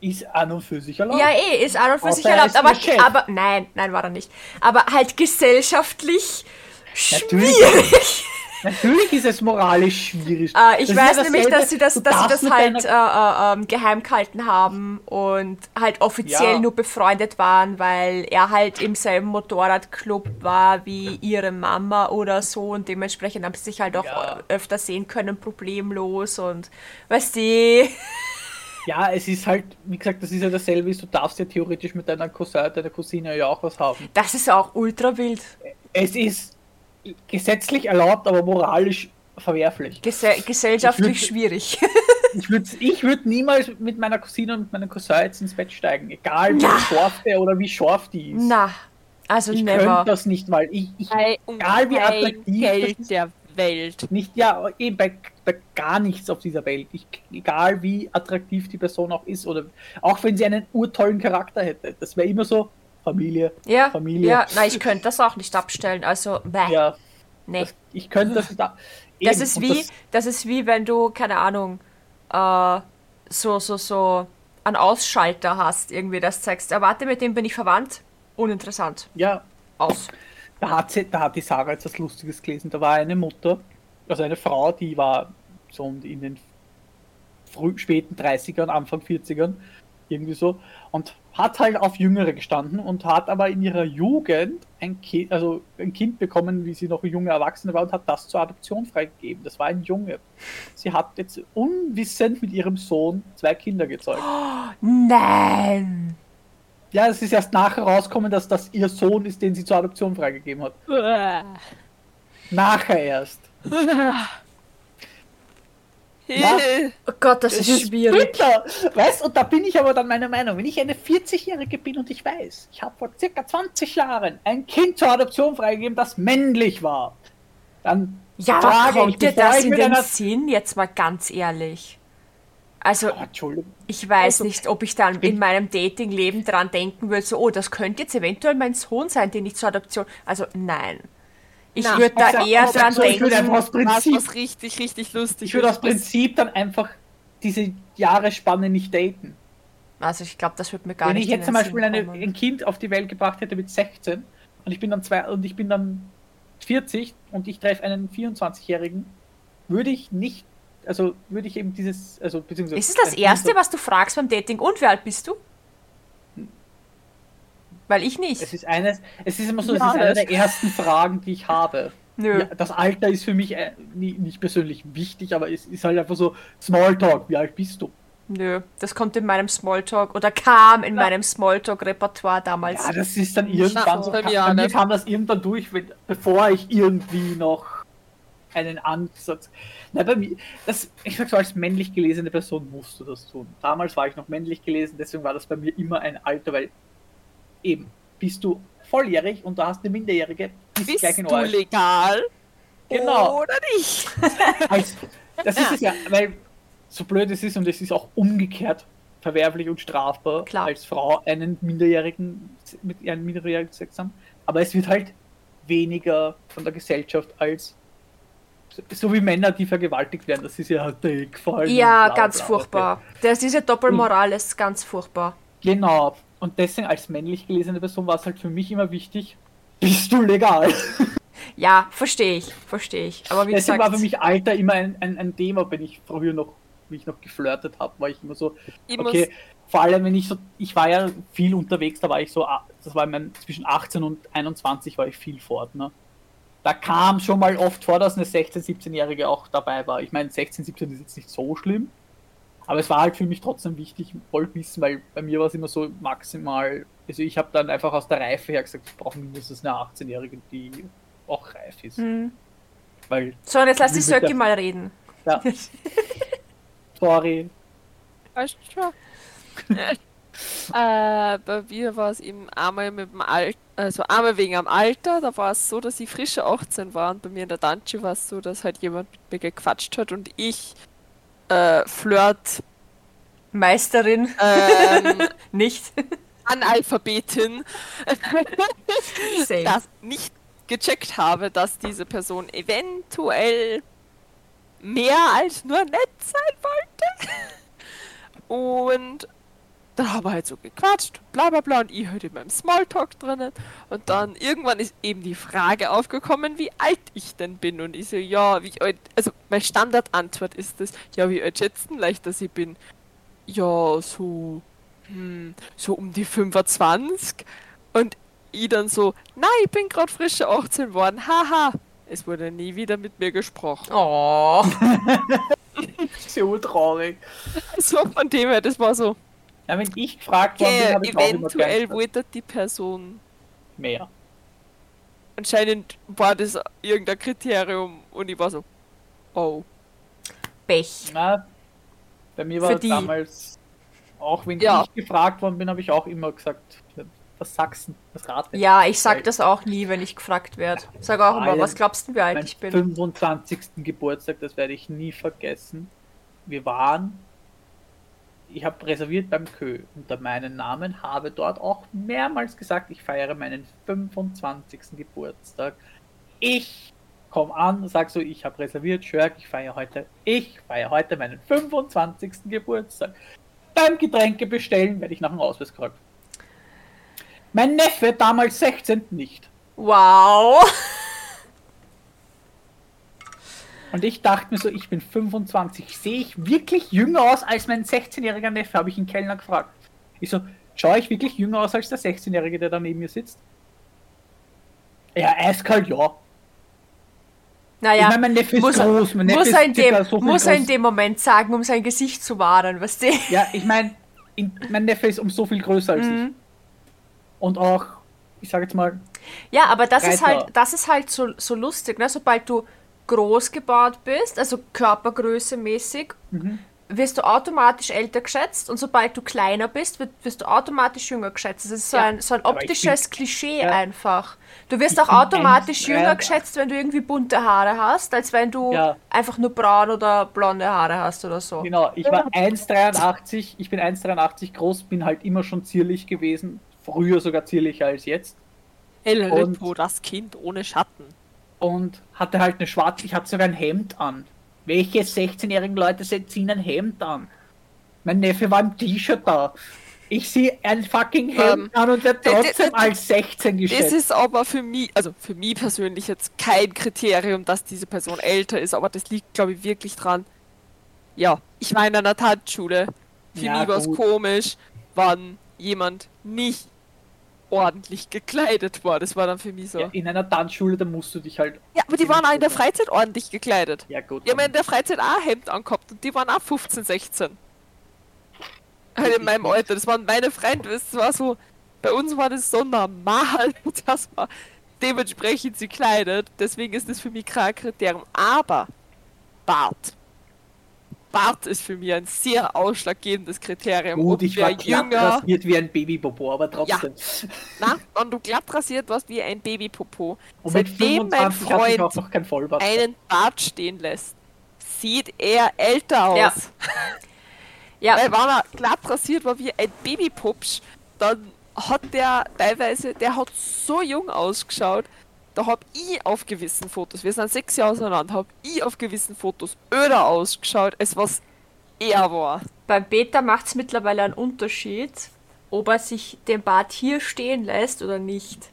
Ist an und für sich erlaubt. Ja, eh, ist an und für sich Außer er erlaubt, aber, aber nein, nein, war er nicht. Aber halt gesellschaftlich Natürlich. schwierig. Natürlich ist es moralisch schwierig. Äh, ich Das weiß ja nämlich, dass sie das, dass sie das halt äh, äh, ähm, geheim gehalten haben und halt offiziell Ja. nur befreundet waren, weil er halt im selben Motorradclub war wie ihre Mama oder so und dementsprechend haben sie sich halt auch Ja. öfter sehen können, problemlos und weißt du. Ja, es ist halt, wie gesagt, das ist ja dasselbe, du darfst ja theoretisch mit deiner Cousin, deiner Cousine ja auch was haben. Das ist auch ultra wild. Es ist gesetzlich erlaubt, aber moralisch verwerflich. Gese gesellschaftlich Ich würd- schwierig. Ich würde ich würd niemals mit meiner Cousine und meinem Cousin jetzt ins Bett steigen, egal wie Na. scharf der oder wie scharf die ist. Na, also ich never. könnte das nicht, weil ich, ich Bei Egal wie attraktiv Geld ist. der Welt. nicht, ja, eben bei, bei gar nichts auf dieser Welt. Ich, egal wie attraktiv die Person auch ist oder auch wenn sie einen urtollen Charakter hätte. Das wäre immer so Familie. Ja, Familie. ja, nein, ich könnte das auch nicht abstellen. Also, bäh, Ja, nee. das, ich könnte das da. Das eben, ist und wie, das, ist wie wenn du, keine Ahnung, äh, so, so, so einen Ausschalter hast, irgendwie, das zeigst, ah, warte, mit dem bin ich verwandt, uninteressant, ja, aus. da hat, sie, da hat die Sarah jetzt was Lustiges gelesen. Da war eine Mutter, also eine Frau, die war so in den früh, späten 30ern, Anfang 40ern, irgendwie so, und hat halt auf Jüngere gestanden und hat aber in ihrer Jugend ein Kind, also ein Kind bekommen, wie sie noch junge Erwachsene war und hat das zur Adoption freigegeben. Das war ein Junge. Sie hat jetzt unwissend mit ihrem Sohn zwei Kinder gezeugt. Nein! Ja, es ist erst nachher rausgekommen, dass das ihr Sohn ist, den sie zur Adoption freigegeben hat. Nachher erst. Ja. Oh Gott, das, ist schwierig. bitter. Weißt und da bin ich aber dann meiner Meinung, wenn ich eine 40-Jährige bin und ich weiß, ich habe vor circa 20 Jahren ein Kind zur Adoption freigegeben, das männlich war, dann Ja, frage kommt ich, dir das in den Sinn? Jetzt mal ganz ehrlich. Also, Entschuldigung. ich weiß Also, nicht, ob ich dann in meinem Datingleben dran denken würde, so, oh, das könnte jetzt eventuell mein Sohn sein, den ich zur Adoption. Also, nein. Ich Na, würde da ich sag- eher ich sag dran so, ich würde denken. einfach aus Prinzip, was richtig, richtig lustig ich würde aus. Prinzip dann einfach diese Jahresspanne nicht daten. Also, ich glaube, das würde mir gar Wenn nicht ich jetzt zum Beispiel eine, ein Kind auf die Welt gebracht hätte mit 16 und ich bin dann zwei und ich bin dann 40 und ich treffe einen 24-Jährigen, würde ich nicht, also würde ich eben dieses, also beziehungsweise Ist es das Erste, was du fragst beim Dating? Und wie alt bist du? Weil ich nicht. Es ist eines, es ist immer so, Ja, es ist eine der ersten Fragen, die ich habe. Nö. Ja, das Alter ist für mich äh, nie, nicht persönlich wichtig, aber es ist halt einfach so Smalltalk. Wie alt bist du? Nö, das kommt in meinem Smalltalk oder kam in meinem Smalltalk-Repertoire damals. Ja, das ist dann irgendwann so. bei mir nicht. kam das irgendwann durch, wenn, bevor ich irgendwie noch einen Ansatz. Na, bei mir, das, ich sag so, als männlich gelesene Person musst du das tun. Damals war ich noch männlich gelesen, deswegen war das bei mir immer ein Alter, weil eben, bist du volljährig und du hast eine Minderjährige, bist, Bist gleich in du legal? Genau. Oder nicht? Als, das ist es ja, weil so blöd es ist und es ist auch umgekehrt verwerflich und strafbar, Klar. als Frau einen Minderjährigen mit einem minderjährigen Sex haben. Aber es wird halt weniger von der Gesellschaft als so wie Männer, die vergewaltigt werden. Das ist ja der gefallen. Ja, bla, ganz bla, furchtbar. Das, diese Doppelmoral ist ganz furchtbar. Genau. Und deswegen als männlich gelesene Person war es halt für mich immer wichtig, bist du legal? Ja, verstehe ich, verstehe ich. Aber wie Deswegen gesagt, war für mich Alter immer ein, ein, ein Thema, wenn ich früher noch, wie ich noch geflirtet habe, war ich immer so, Ich okay, vor allem wenn ich so, ich war ja viel unterwegs, da war ich so, ah, das war mein, zwischen 18 und 21 war ich viel fort, ne? Da kam schon mal oft vor, dass eine 16-, 17-Jährige auch dabei war. Ich meine, 16, 17 ist jetzt nicht so schlimm, aber es war halt für mich trotzdem wichtig, wollte wissen, weil bei mir war es immer so maximal, also ich habe dann einfach aus der Reife her gesagt, ich brauche mindestens eine 18-Jährige, die auch reif ist. Hm. Weil, So, und jetzt lass mit Söcki mal reden. ja, sorry, weißt du schon? äh, bei mir war es eben einmal mit dem Alter, also einmal wegen am Alter, da war es so, dass ich frische 18 war und bei mir in der Dansche war es so, dass halt jemand mit mir gequatscht hat und ich äh, Flirt. Meisterin, ähm, nicht? Analphabetin das nicht gecheckt habe, dass diese Person eventuell mehr als nur nett sein wollte. Und dann haben wir halt so gequatscht, bla bla bla, und ich halt in meinem Smalltalk drinnen. Und dann irgendwann ist eben die Frage aufgekommen, wie alt ich denn bin. Und ich so, ja, wie alt, also meine Standardantwort ist das, ja, wie alt schätzen leicht, dass ich bin? Ja, so, hm, so um die 25. Und ich dann so, nein, ich bin gerade frische 18 worden, haha. Es wurde nie wieder mit mir gesprochen. Oh, so traurig. So von dem her, das war so, Ja, wenn ich gefragt worden bin, habe ich eventuell wollte die Person, mehr. anscheinend war das irgendein Kriterium und ich war so, oh. Pech. Na, bei mir war Für die. damals, auch wenn Ja. ich gefragt worden bin, habe ich auch immer gesagt, was sagst du, was rate? Ja, ich sag das auch nie, wenn ich gefragt werde. Sag auch immer, was glaubst du, wie alt ich bin? 25. Geburtstag, das werde ich nie vergessen. Wir waren, ich habe reserviert beim Kö unter meinen Namen, habe dort auch mehrmals gesagt, ich feiere meinen 25. Geburtstag. Ich komme an, sag so, ich habe reserviert, Schörg, ich feiere heute, ich feiere heute meinen 25. Geburtstag. Beim Getränke bestellen werde ich nach dem Ausweis gefragt. Mein Neffe, damals 16, nicht. Wow. Und ich dachte mir so, ich bin 25. Sehe ich wirklich jünger aus als mein 16-jähriger Neffe? Habe ich einen Kellner gefragt. Ich so, Schaue ich wirklich jünger aus als der 16-Jährige, der da neben mir sitzt? Ja, eiskalt, ja. Naja, ich meine, mein Neffe ist muss, groß. Mein Neffe muss, ist er in dem, so muss er in dem Moment sagen, um sein Gesicht zu wahren, weißt du? Ja, ich meine, mein Neffe ist um so viel größer als ich. Mhm. Und auch, ich sage jetzt mal, Ja, aber das ist Breiter. halt, das ist halt so, so lustig, ne? Sobald du groß gebaut bist, also Körpergröße mäßig, Mhm. wirst du automatisch älter geschätzt und sobald du kleiner bist, wirst du automatisch jünger geschätzt. Das ist so Ja, ein, so ein optisches Klischee ja. einfach. Du wirst Ich auch bin automatisch 1,83. jünger geschätzt, wenn du irgendwie bunte Haare hast, als wenn du Ja. einfach nur braun oder blonde Haare hast oder so. genau, ich war 1,83, ich bin 1,83 groß, bin halt immer schon zierlich gewesen, früher sogar zierlicher als jetzt. El Und- Ripo, das Kind ohne Schatten. Und hatte halt eine schwarze, ich hatte sogar ein Hemd an. Welche 16-jährigen Leute ziehen ein Hemd an? Mein Neffe war im T-Shirt da. Ich sehe ein fucking Hemd Ähm, an und werde trotzdem als 16 Das geschätzt. ist aber für mich, also für mich persönlich jetzt kein Kriterium, dass diese Person älter ist, aber das liegt, glaube ich, wirklich dran. Ja, ich war in einer Tanzschule. Für Ja, mich war es komisch, wann jemand nicht ordentlich gekleidet war. Das war dann für mich so. Ja, Ja, in einer Tanzschule, da musst du dich halt. aber die waren auch in der Freizeit ordentlich gekleidet. Ja, gut. Die haben in der Freizeit auch ein Hemd angehabt und die waren auch 15, 16. Halt in meinem Alter, das waren meine Freunde, das war so, bei uns war das so normal, dass man dementsprechend sie kleidet, deswegen ist das für mich kein Kriterium. Aber Bart. Bart ist für mich ein sehr ausschlaggebendes Kriterium. Gut, ob ich war glatt jünger, rasiert wie ein Babypopo, aber trotzdem. na, wenn du glatt rasiert warst wie ein Babypopo, Und mit seitdem mein 25 hatte ich Freund auch noch kein Vollbart. einen Bart stehen lässt, sieht er älter aus. Ja. Ja, Weil wenn er glatt rasiert war wie ein Babypupsch, dann hat der teilweise, der hat so jung ausgeschaut, da hab ich auf gewissen Fotos, wir sind sechs Jahre auseinander, hab ich auf gewissen Fotos öder ausgeschaut, als was er war. beim Beta macht es mittlerweile einen Unterschied, ob er sich den Bart hier stehen lässt oder nicht.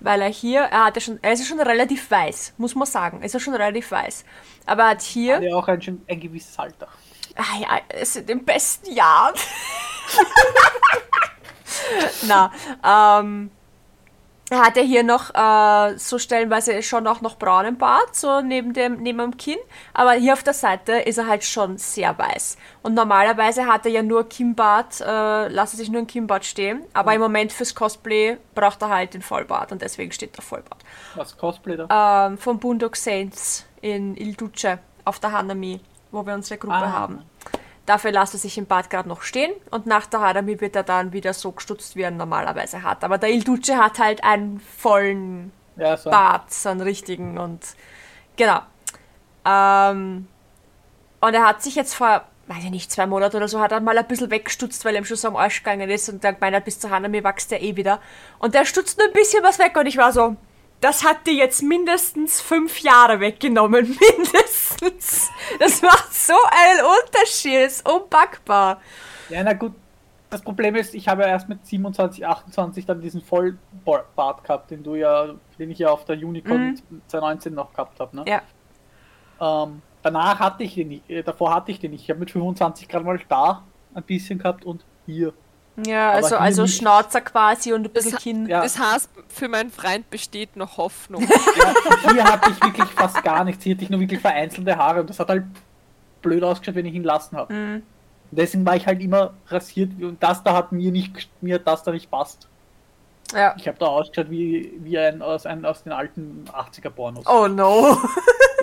Weil er hier, er hat ja schon, er ist ja schon relativ weiß, muss man sagen. Er ist ja schon relativ weiß. Aber er hat hier, Ja, auch ein, schon ein gewisses Alter. ah ja, es ist in den besten Jahren. Na, ähm, er hat ja hier noch äh, so stellenweise schon auch noch braunen Bart, so neben dem, neben dem Kinn. Aber hier auf der Seite ist er halt schon sehr weiß. Und normalerweise hat er ja nur Kinnbart, äh, lässt er sich nur ein Kinnbart stehen. Aber im Moment fürs Cosplay braucht er halt den Vollbart und deswegen steht der Vollbart. Was Cosplay da? Ähm, vom Boondock Saints in Il Duce auf der Hanami, wo wir unsere Gruppe Ah. haben. Dafür lässt er sich im Bad gerade noch stehen und nach der Hanami wird er dann wieder so gestutzt, wie er normalerweise hat. Aber der Il Duce hat halt einen vollen Ja, so. Bart, so einen richtigen und genau. Ähm, und er hat sich jetzt vor, weiß ich nicht, zwei Monaten oder so, hat er mal ein bisschen weggestutzt, weil er ihm schon so am Arsch gegangen ist und dann gemeint hat, bis zur Hanami wächst der eh wieder. Und der stutzt nur ein bisschen was weg und ich war so, das hat dir jetzt mindestens fünf Jahre weggenommen, mindestens. Das macht so einen Unterschied, ist unpackbar. Ja, na gut. Das Problem ist, ich habe ja erst mit 27, 28 dann diesen Vollbart gehabt, den du ja, den ich ja auf der Unicon 2019 noch gehabt habe. Ne? Mhm. Ja. Ähm, danach hatte ich den nicht, äh, davor hatte ich den nicht. Ich habe mit 25 gerade mal da ein bisschen gehabt und hier. Ja, Aber also, also nicht. Schnauzer quasi und ein bisschen Das- Kinn. Ja. Das heißt, für meinen Freund besteht noch Hoffnung. Ja, hier hatte ich wirklich fast gar nichts. Hier hatte ich nur wirklich vereinzelte Haare und das hat halt blöd ausgeschaut, wenn ich ihn lassen habe. Mhm. Deswegen war ich halt immer rasiert und das da hat mir nicht mir das da nicht passt. Ja. Ich habe da ausgeschaut wie, wie ein aus, ein aus den alten 80er Pornos. Oh no.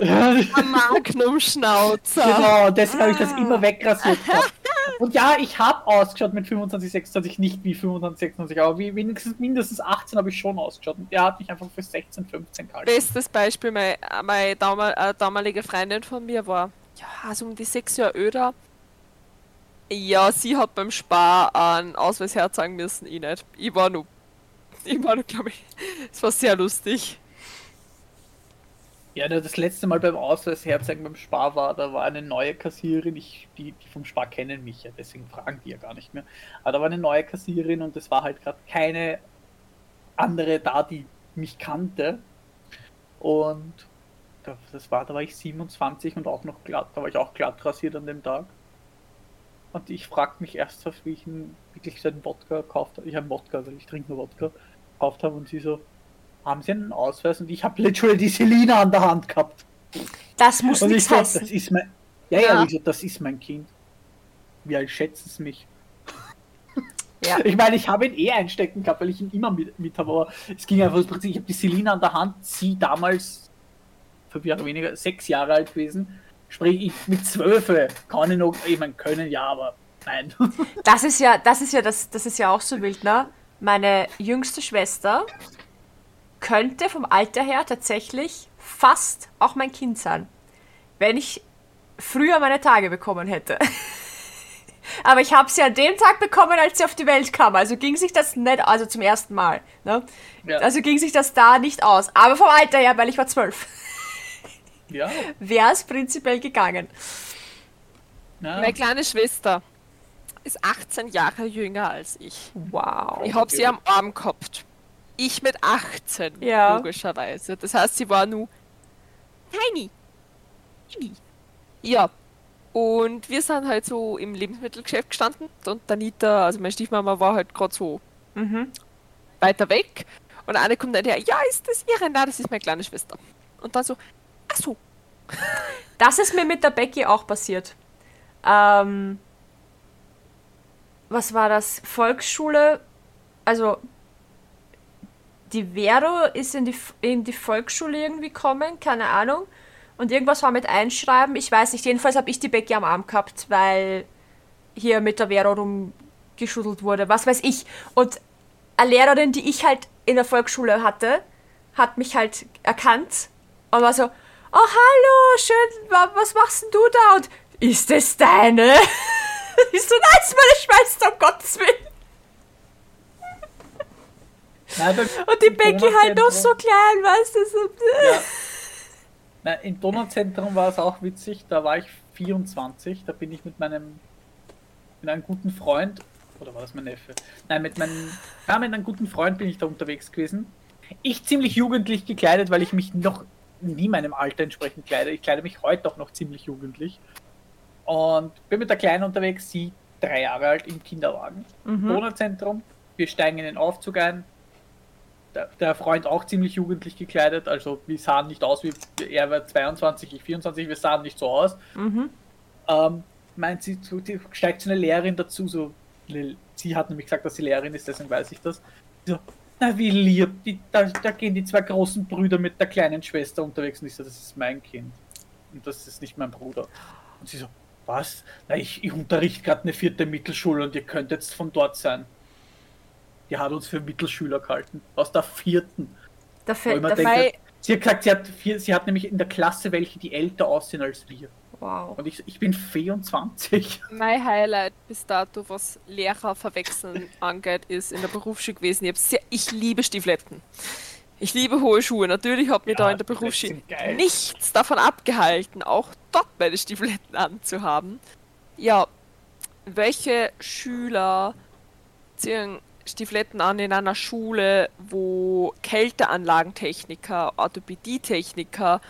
Magnum-Schnauzer. Genau, deswegen habe ich das immer wegrasiert. Und ja, ich habe ausgeschaut mit 25, 26, nicht wie 25, 26, aber wie wenigstens mindestens 18 habe ich schon ausgeschaut. Und der hat mich einfach für 16, 15 gehalten. Bestes Beispiel, meine, meine damal, äh, damalige Freundin von mir war, ja, also um die sechs Jahre öder. Ja, sie hat beim Spar einen Ausweis herzeigen müssen, ich nicht. Ich war nur, nur, glaube ich, es war sehr lustig. Ja, das letzte Mal beim Ausweis herzeigen beim Spar war, da war eine neue Kassiererin, ich, die, die vom Spar kennen mich ja, deswegen fragen die ja gar nicht mehr. Aber da war eine neue Kassiererin und es war halt gerade keine andere da, die mich kannte. Und da- das war, da war ich 27 und auch noch glatt, da war ich auch glatt rasiert an dem Tag. Und ich fragte mich erst, wie ich, ihn- wie wirklich so einen Wodka gekauft habe. Ich habe Wodka, weil ich trinke nur Wodka, gekauft habe und sie so, haben Sie einen Ausweis? Und ich habe literally die Selina an der Hand gehabt. Das muss Und ich nichts so, heißen. das ist mein, ja, ja, Ja. ich so, das ist mein Kind. Wie alt schätzen Sie mich? Ja. Ich meine, ich habe ihn eh einstecken gehabt, weil ich ihn immer mit, mit habe, aber es ging einfach ums Prinzip, ich habe die Selina an der Hand, sie damals fünf Jahre weniger, sechs Jahre alt gewesen. Sprich, ich mit zwölf kann ich noch, ich meine, können ja, aber nein. Das ist ja, das ist ja, das, das ist ja auch so wild, ne? Meine jüngste Schwester könnte vom Alter her tatsächlich fast auch mein Kind sein, wenn ich früher meine Tage bekommen hätte. Aber ich habe sie an dem Tag bekommen, als sie auf die Welt kam. Also ging sich das nicht, also zum ersten Mal. Ne? Ja. Also ging sich das da nicht aus. Aber vom Alter her, weil ich war zwölf, ja, wäre es prinzipiell gegangen. ja. Meine kleine Schwester ist 18 Jahre jünger als ich. Wow. Ich habe sie am Arm gehabt. Ich mit 18, Ja. logischerweise. Das heißt, sie war nur tiny. Ja. Und wir sind halt so im Lebensmittelgeschäft gestanden und der Nita, also meine Stiefmama, war halt gerade so Mhm. weiter weg. Und eine kommt dann her, ja, ist das ihre? Nein, das ist meine kleine Schwester. Und dann so, ach so, Das ist mir mit der Becky auch passiert. Ähm, was war das? Volksschule. Also, die Vero ist in die, in die Volksschule irgendwie gekommen, keine Ahnung. Und irgendwas war mit Einschreiben, ich weiß nicht. Jedenfalls habe ich die Becky am Arm gehabt, weil hier mit der Vero rumgeschüttelt wurde. Was weiß ich. Und eine Lehrerin, die ich halt in der Volksschule hatte, hat mich halt erkannt und war so, oh hallo, schön, wa- was machst denn du da? Und ist es deine? Ich so, nein, ist meine Schwester, um Gottes Willen. Nein, Und die Becky halt noch so klein, weißt du? So, Ja. Nein, Im Donauzentrum war es auch witzig, da war ich 24, da bin ich mit meinem mit einem guten Freund, oder war das mein Neffe? Nein, mit meinem, ja, mit einem guten Freund bin ich da unterwegs gewesen. Ich ziemlich jugendlich gekleidet, weil ich mich noch nie meinem Alter entsprechend kleide. Ich kleide mich heute auch noch ziemlich jugendlich. Und bin mit der Kleinen unterwegs, sie drei Jahre alt im Kinderwagen. Donauzentrum, wir steigen in den Aufzug ein, der, der Freund auch ziemlich jugendlich gekleidet, also wir sahen nicht aus wie er war 22, ich 24, wir sahen nicht so aus. Mhm. Ähm, meint sie, steigt so eine Lehrerin dazu, so eine- sie hat nämlich gesagt, dass sie Lehrerin ist, deswegen weiß ich das. So, na wie lieb, die, da, da gehen die zwei großen Brüder mit der kleinen Schwester unterwegs und ich so, das ist mein Kind und das ist nicht mein Bruder. Und sie so, was? Na, ich, ich unterrichte gerade eine vierte Mittelschule und ihr könnt jetzt von dort sein. Die hat uns für Mittelschüler gehalten, aus der vierten. Der denke, Fe sie hat gesagt, sie hat, vier, sie hat nämlich in der Klasse welche, die älter aussehen als wir. Wow. Und ich, ich bin 24. Mein Highlight bis dato, was Lehrer verwechseln angeht, ist in der Berufsschule gewesen. Ich, sehr, ich liebe Stiefletten. Ich liebe hohe Schuhe. Natürlich hat mir Ja, da in der Berufsschule nichts davon abgehalten, auch dort meine Stiefletten anzuhaben. Ja, welche Schüler ziehen Stiefletten an in einer Schule, wo Kälteanlagentechniker, Orthopädietechniker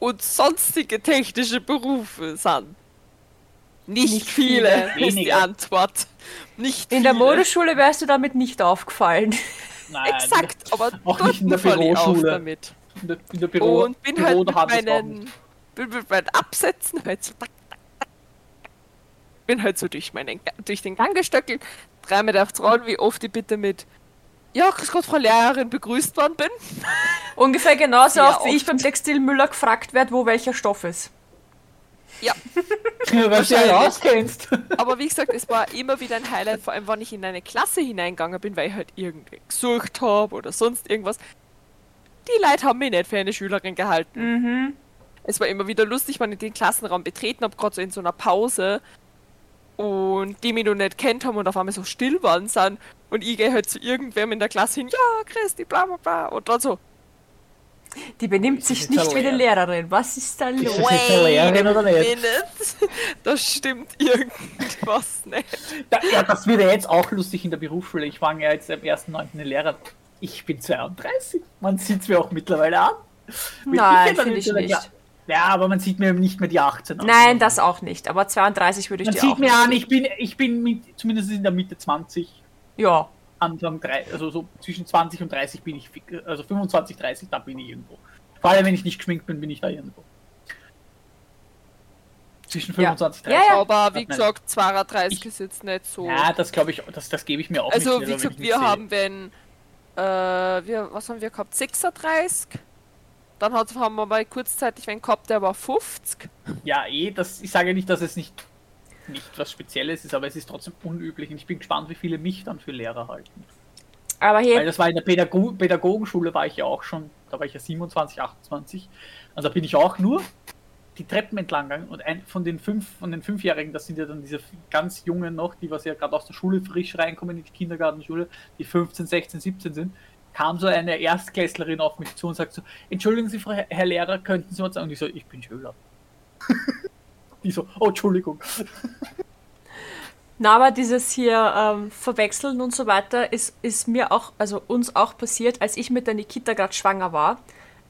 und sonstige technische Berufe sind? Nicht, Nicht viele, viele. ist die. Antwort. Nicht In der viele. Modeschule wärst du damit nicht aufgefallen. Nein, Exakt, aber Auch dort nicht in der falle ich auf Büroschule. damit. In der, in der Büro, und bin Büro halt mit meinen, bin mit meinen Absätzen halt so bin halt so durch meinen durch den Gang gestöckelt, dreimal darf's rauen, wie oft ich bitte mit ja, grüß Gott, Frau Lehrerin, begrüßt worden bin. Ungefähr genauso Sehr oft, wie ich oft. beim Textilmüller gefragt werde, wo welcher Stoff ist. Ja, Weil du ja auskennst. aber wie gesagt, es war immer wieder ein Highlight, vor allem wenn ich in eine Klasse hineingegangen bin, weil ich halt irgendwie gesucht habe oder sonst irgendwas. Die Leute haben mich nicht für eine Schülerin gehalten. Mhm. Es war immer wieder lustig, wenn ich den Klassenraum betreten habe, gerade so in so einer Pause und die mich noch nicht kennt haben und auf einmal so still waren sind und ich gehe halt zu irgendwem in der Klasse hin, ja, Christi, bla bla bla und dann so, Die benimmt sich nicht wie eine Lehrerin. Was ist da Ist los? das jetzt eine Lehrerin oder nicht? das stimmt irgendwas nicht. Da, ja, das wird ja jetzt auch lustig in der Berufsschule. Ich fange ja jetzt am 1.9. eine Lehrer. Ich bin 32. Man sieht es mir auch mittlerweile an. Nein, finde ich nicht. Kla- Ja, aber man sieht mir nicht mehr die 18 an. Nein, das auch nicht. Aber 32 würde ich Man dir sieht auch mir nicht. an, ich bin, ich bin mit, zumindest in der Mitte 20, Ja. Anfang 3, also so zwischen 20 und 30 bin ich, also 25, 30, da bin ich irgendwo. Vor allem, wenn ich nicht geschminkt bin, bin ich da irgendwo. Zwischen Ja. 25 und Ja, 30. ja. Aber wie gesagt, 32 ist jetzt nicht so. Ja, das glaube ich, das, das gebe ich mir auch also nicht wie schneller, wenn gesagt, wir sehe. haben wenn äh, wir, was haben wir gehabt? 36. Dann hat, haben wir mal kurzzeitig einen gehabt, der war 50. Ja, eh, das, ich sage nicht, dass es nicht, nicht was Spezielles ist, aber es ist trotzdem unüblich und ich bin gespannt, wie viele mich dann für Lehrer halten. Aber Weil hier, das war in der Pädago Pädagogenschule, war ich ja auch schon, da war ich ja 27, 28. Also da bin ich auch nur die Treppen entlang gegangen und ein von den fünf, von den Fünfjährigen, das sind ja dann diese ganz Jungen noch, die was ja gerade aus der Schule frisch reinkommen in die Kindergartenschule, die 15, 16, 17 sind, kam so eine Erstklässlerin auf mich zu und sagt so, entschuldigen Sie, Frau Herr Lehrer, könnten Sie was sagen? Und ich so, ich bin Schüler. die so, oh, Entschuldigung. na, aber dieses hier ähm, Verwechseln und so weiter ist, ist mir auch, also uns auch passiert, als ich mit der Nikita gerade schwanger war.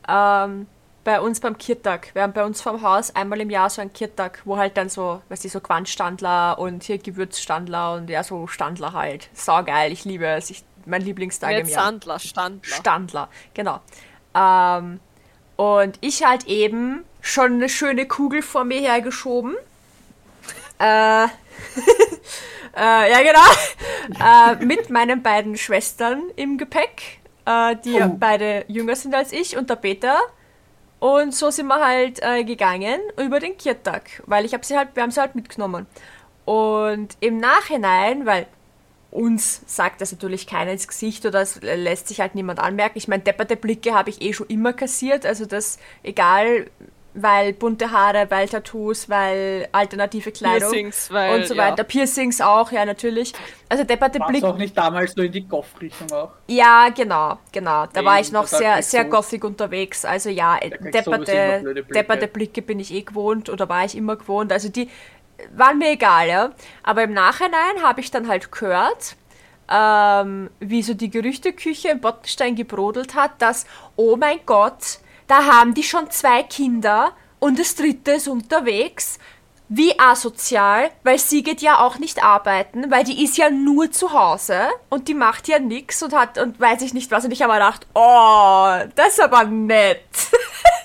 Ähm, bei uns beim Kirtag. Wir haben bei uns vom Haus einmal im Jahr so einen Kirtag, wo halt dann so, weißt du, so Quantstandler und hier Gewürzstandler und ja, so Standler halt. Saugeil, ich liebe es. Ich, mein Lieblingstag im Nicht Jahr. Sandler, Standler. Standler, genau. Ähm, und ich halt eben schon eine schöne Kugel vor mir hergeschoben. Äh, äh, ja, genau. äh, mit meinen beiden Schwestern im Gepäck, äh, die Oh. beide jünger sind als ich und der Peter. Und so sind wir halt äh, gegangen über den Kirtag, weil ich habe sie halt, wir haben sie halt mitgenommen. Und im Nachhinein, weil uns sagt das natürlich keiner ins Gesicht oder es lässt sich halt niemand anmerken. Ich meine, depperte Blicke habe ich eh schon immer kassiert, also das egal, weil bunte Haare, weil Tattoos, weil alternative Kleidung Piercings, weil, und so ja. weiter. Piercings auch, ja natürlich. Also depperte War es Blicke. auch nicht damals so in die Goff-Richtung auch? Ja, genau, genau. Da Nee, war ich noch sehr, sehr so. gothic unterwegs. Also ja, depperte, Blicke. depperte Blicke bin ich eh gewohnt oder war ich immer gewohnt. Also die waren mir egal, ja. Aber im Nachhinein habe ich dann halt gehört, ähm, wie so die Gerüchteküche im Bottenstein gebrodelt hat, dass, oh mein Gott, da haben die schon zwei Kinder und das dritte ist unterwegs. Wie asozial, weil sie geht ja auch nicht arbeiten, weil die ist ja nur zu Hause und die macht ja nix und hat und weiß ich nicht was. Und ich habe gedacht, oh, das ist aber nett.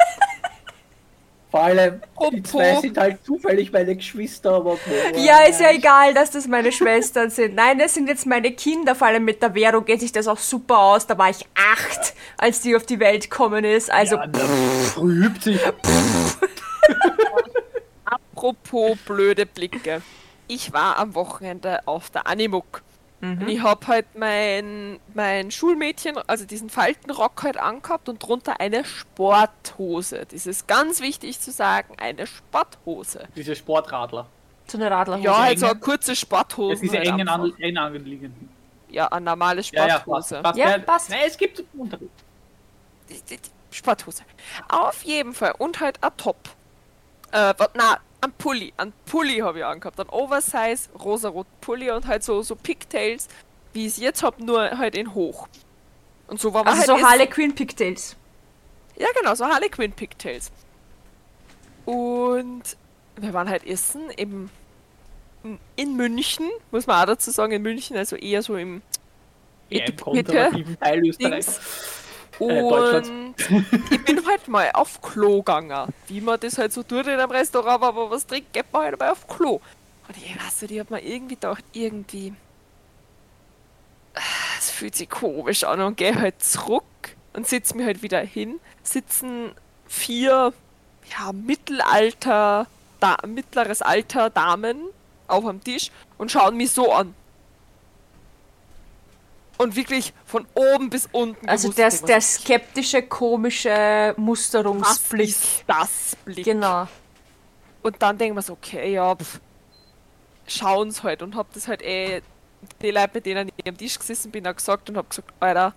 Vor allem, die Apropos- zwei sind halt zufällig meine Geschwister, aber Ja, ist ja egal, dass das meine Schwestern sind. Nein, das sind jetzt meine Kinder. Vor allem mit der Vero geht sich das auch super aus. Da war ich acht, als die auf die Welt gekommen ist. Also, Ja, früht sich. Apropos blöde Blicke. Ich war am Wochenende auf der Animuk. Mhm. Und ich hab halt mein, mein Schulmädchen, also diesen Faltenrock halt angehabt und drunter eine Sporthose. Das ist ganz wichtig zu sagen, eine Sporthose. Diese Sportradler. so eine Radlerhose. Ja, halt so eine kurze Das Sporthose. diese halt engen, an, eng anliegenden. ja, eine normale Ja, ja, passt. Sporthose. passt. Ja, passt. Nein, es gibt die Sporthose. Auf jeden Fall. Und halt ein Top. Äh, na, ein Pulli. Ein Pulli habe ich angehabt. Ein Oversize, rosarot Pulli und halt so, so Pigtails, wie ich es jetzt habe, nur halt in hoch. Und so war man Also halt so. Harley Quinn Pigtails. Ja, genau, so Harley Quinn Pigtails. Und wir waren halt essen im, in München, muss man auch dazu sagen, in München, also eher so im Ja, im konservativen Teil Österreichs. Äh, Und ich bin halt mal auf Klo gegangen. Wie man das halt so tut in einem Restaurant, man was trinkt, geht man halt mal auf Klo. Und ich weiß nicht, ich hab mir irgendwie gedacht, irgendwie. ah, Es fühlt sich komisch an und gehe halt zurück und sitz mir halt wieder hin. Sitzen vier, ja, Mittelalter, da, mittleres Alter Damen auf am Tisch und schauen mich so an. Und wirklich von oben bis unten. Also gewusst der, skeptische, komische Musterungsblick. das Blick? Genau. Und dann denken wir so, okay, ja, pff, schauen's halt und hab das halt eh die Leute, mit denen ich am Tisch gesessen bin, auch gesagt und hab gesagt, Alter,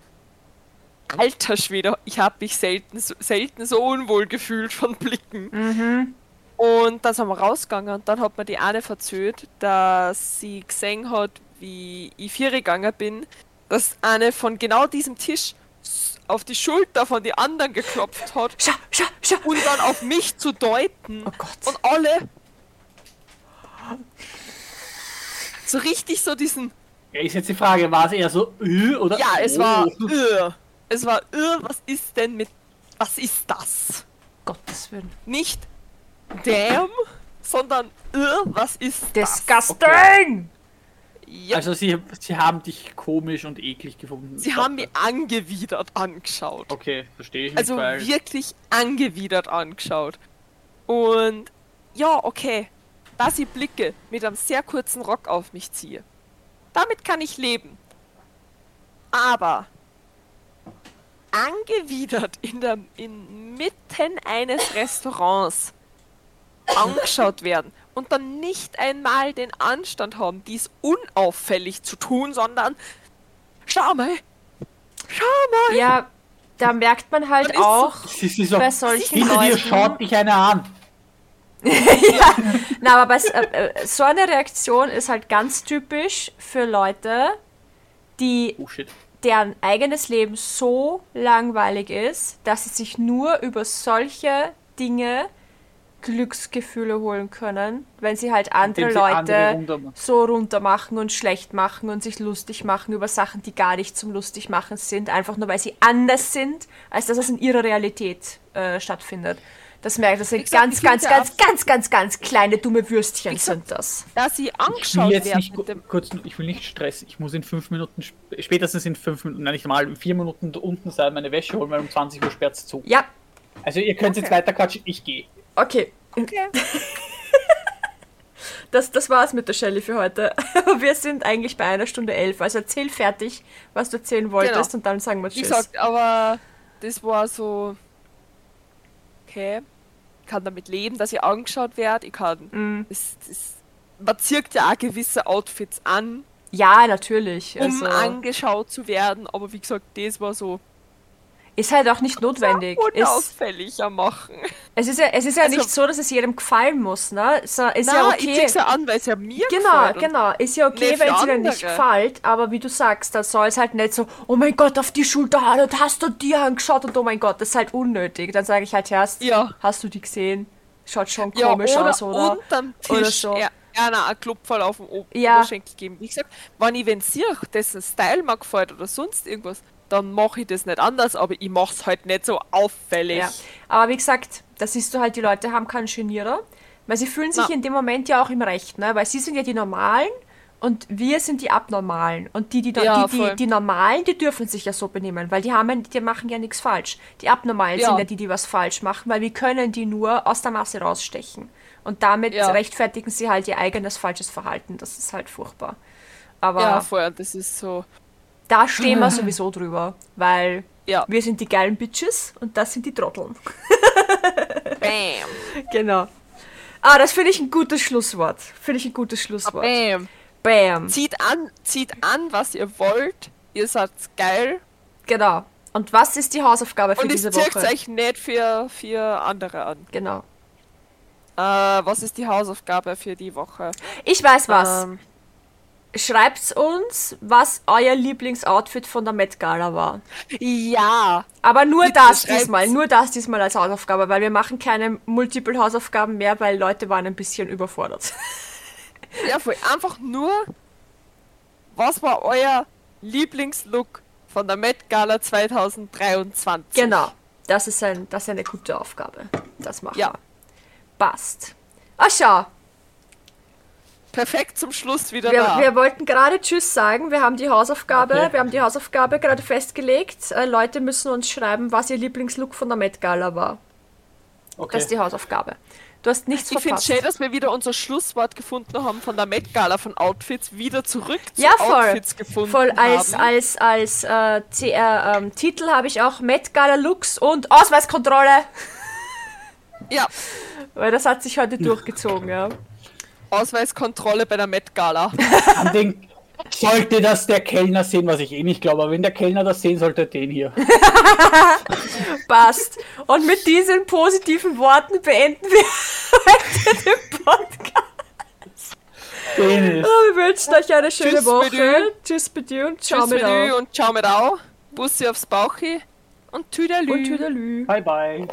alter Schwede, ich hab mich selten, so- selten so unwohl gefühlt von Blicken. Mhm. Und dann sind wir rausgegangen und dann hat mir die eine verzählt, dass sie gesehen hat, wie ich vier gegangen bin, dass eine von genau diesem Tisch s- auf die Schulter von den anderen geklopft hat Schau, schau, schau. und dann auf mich zu deuten. Oh Gott. Und alle so richtig so diesen Ja, ist jetzt die Frage, war es eher so äh, oder Ja, es oh? war äh, es war äh, was ist denn mit was ist das? Gottes Willen. Nicht damn, sondern äh, was ist das? Disgusting! Ja, Also sie, sie haben dich komisch und eklig gefunden. sie haben mich angewidert angeschaut. Okay, verstehe ich Also weil wirklich angewidert angeschaut. Und ja, okay, dass ich Blicke mit einem sehr kurzen Rock auf mich ziehe. Damit kann ich leben. Aber angewidert in der inmitten eines Restaurants angeschaut werden und dann nicht einmal den Anstand haben, dies unauffällig zu tun, sondern schau mal, schau mal. Ja, da merkt man halt ist so- auch sie ist so, bei solchen hinter dir Leuten. schaut dich einer an. ja, na, aber bei, äh, äh, so eine Reaktion ist halt ganz typisch für Leute, die Oh shit. deren eigenes Leben so langweilig ist, dass sie sich nur über solche Dinge Glücksgefühle holen können, wenn sie halt andere sie andere Leute runtermachen. so runter machen und schlecht machen und sich lustig machen über Sachen, die gar nicht zum lustig machen sind, einfach nur weil sie anders sind, als dass es in ihrer Realität äh, stattfindet. Das merkt, das sind ganz, ganz, ganz, ganz, ganz, ganz kleine dumme Würstchen sind das. dass sie Ich will angeschaut jetzt werden nicht mit gu- dem kurz, ich will nicht stressen. Ich muss in fünf Minuten, sp- spätestens in fünf Minuten, nein, nicht mal, in vier Minuten unten sein, meine Wäsche holen, weil um 20 Uhr sperrt zu. Ja, Also ihr könnt jetzt Okay. weiter quatschen, ich gehe. Okay. Okay. Das, das war's mit der Shelley für heute. Wir sind eigentlich bei einer Stunde elf. Also erzähl fertig, was du erzählen wolltest Genau. und dann sagen wir Wie Tschüss. gesagt, aber das war so. Okay. Ich kann damit leben, dass ich angeschaut werde. Ich kann. Mm. Es, es, man zieht ja auch gewisse Outfits an, Ja, natürlich. um Also, angeschaut zu werden. Aber wie gesagt, das war so ist halt auch nicht notwendig. Ist, unauffälliger machen. es ist ja, es ist ja Also- nicht so, dass es jedem gefallen muss, ne? So, ist Na, ja ich okay. zieh's ja an, weil es ja mir Genau, genau. Ist ja okay, wenn es dir nicht gefällt, aber wie du sagst, da soll es halt nicht so, oh mein Gott, auf die Schulter und hast du die angeschaut und oh mein Gott, das ist halt unnötig. Dann sage ich halt erst, Ja. hast du die gesehen? Schaut schon Ja, komisch oder aus, oder? unterm Tisch Oder so. er- einer einen Klopferl auf den O- Ja. Oberschenkel geben. Wie gesagt, wenn ich wenn sehe, dessen Style mir gefällt oder sonst irgendwas, dann mache ich das nicht anders, aber ich mache es halt nicht so auffällig. Ja. Aber wie gesagt, da siehst du halt, die Leute haben keinen Genierer, weil sie fühlen sich Na. in dem Moment ja auch im Recht, ne? Weil sie sind ja die Normalen und wir sind die Abnormalen. Und die, die, Ja, die, die, die Normalen, die dürfen sich ja so benehmen, weil die haben, die machen ja nichts falsch. Die Abnormalen Ja. sind ja die, die was falsch machen, weil wir können die nur aus der Masse rausstechen. Und damit Ja. rechtfertigen sie halt ihr eigenes falsches Verhalten. Das ist halt furchtbar. Aber Ja, voll. Das ist so. Da stehen wir sowieso drüber, weil Ja. wir sind die geilen Bitches und das sind die Trotteln. Bam. Genau. Ah, das finde ich ein gutes Schlusswort. Finde ich ein gutes Schlusswort. Bam. Bam. Zieht an, zieht an, was ihr wollt. Ihr seid geil. Genau. Und was ist die Hausaufgabe für Und es diese Woche? euch nicht für, für andere an. Genau. Äh, was ist die Hausaufgabe für die Woche? Ich weiß was. Ähm, Schreibt's uns, was euer Lieblingsoutfit von der Met Gala war. ja. Aber nur Bitte das schreibt's. diesmal, nur das diesmal als Hausaufgabe, weil wir machen keine Multiple Hausaufgaben mehr, weil Leute waren ein bisschen überfordert. Ja, voll. Einfach nur, was war euer Lieblingslook von der Met Gala 2023? genau. Das ist, ein, das ist eine gute Aufgabe. Das machen Ja. wir. Passt. Ach schau, Perfekt zum Schluss wieder Wir, da. wir wollten gerade Tschüss sagen. Wir haben die Hausaufgabe, Okay. wir haben die Hausaufgabe gerade festgelegt. Äh, Leute müssen uns schreiben, was ihr Lieblingslook von der Met Gala war. Okay. Das ist die Hausaufgabe. Du hast nichts ich finde verpasst. schön, dass wir wieder unser Schlusswort gefunden haben von der Met Gala von Outfits wieder zurück zu ja, voll. Outfits gefunden Voll als, haben. als, als äh, CR, ähm, Titel habe ich auch Met Gala Looks und Ausweiskontrolle. Ja, Weil das hat sich heute durchgezogen, ja. Ausweiskontrolle bei der Met Gala. An den, sollte das der Kellner sehen, was ich eh nicht glaube, aber wenn der Kellner das sehen sollte, den hier. Passt. Und mit diesen positiven Worten beenden wir heute den Podcast. Den ist. Wir wünschen euch eine schöne Tschüss mit Woche. dir. Tschüss mit dir und ciao Tschüss mit euch. und ciao mit au. Bussi aufs Bauchi und Tüdelü. Und Tüdelü. Bye bye.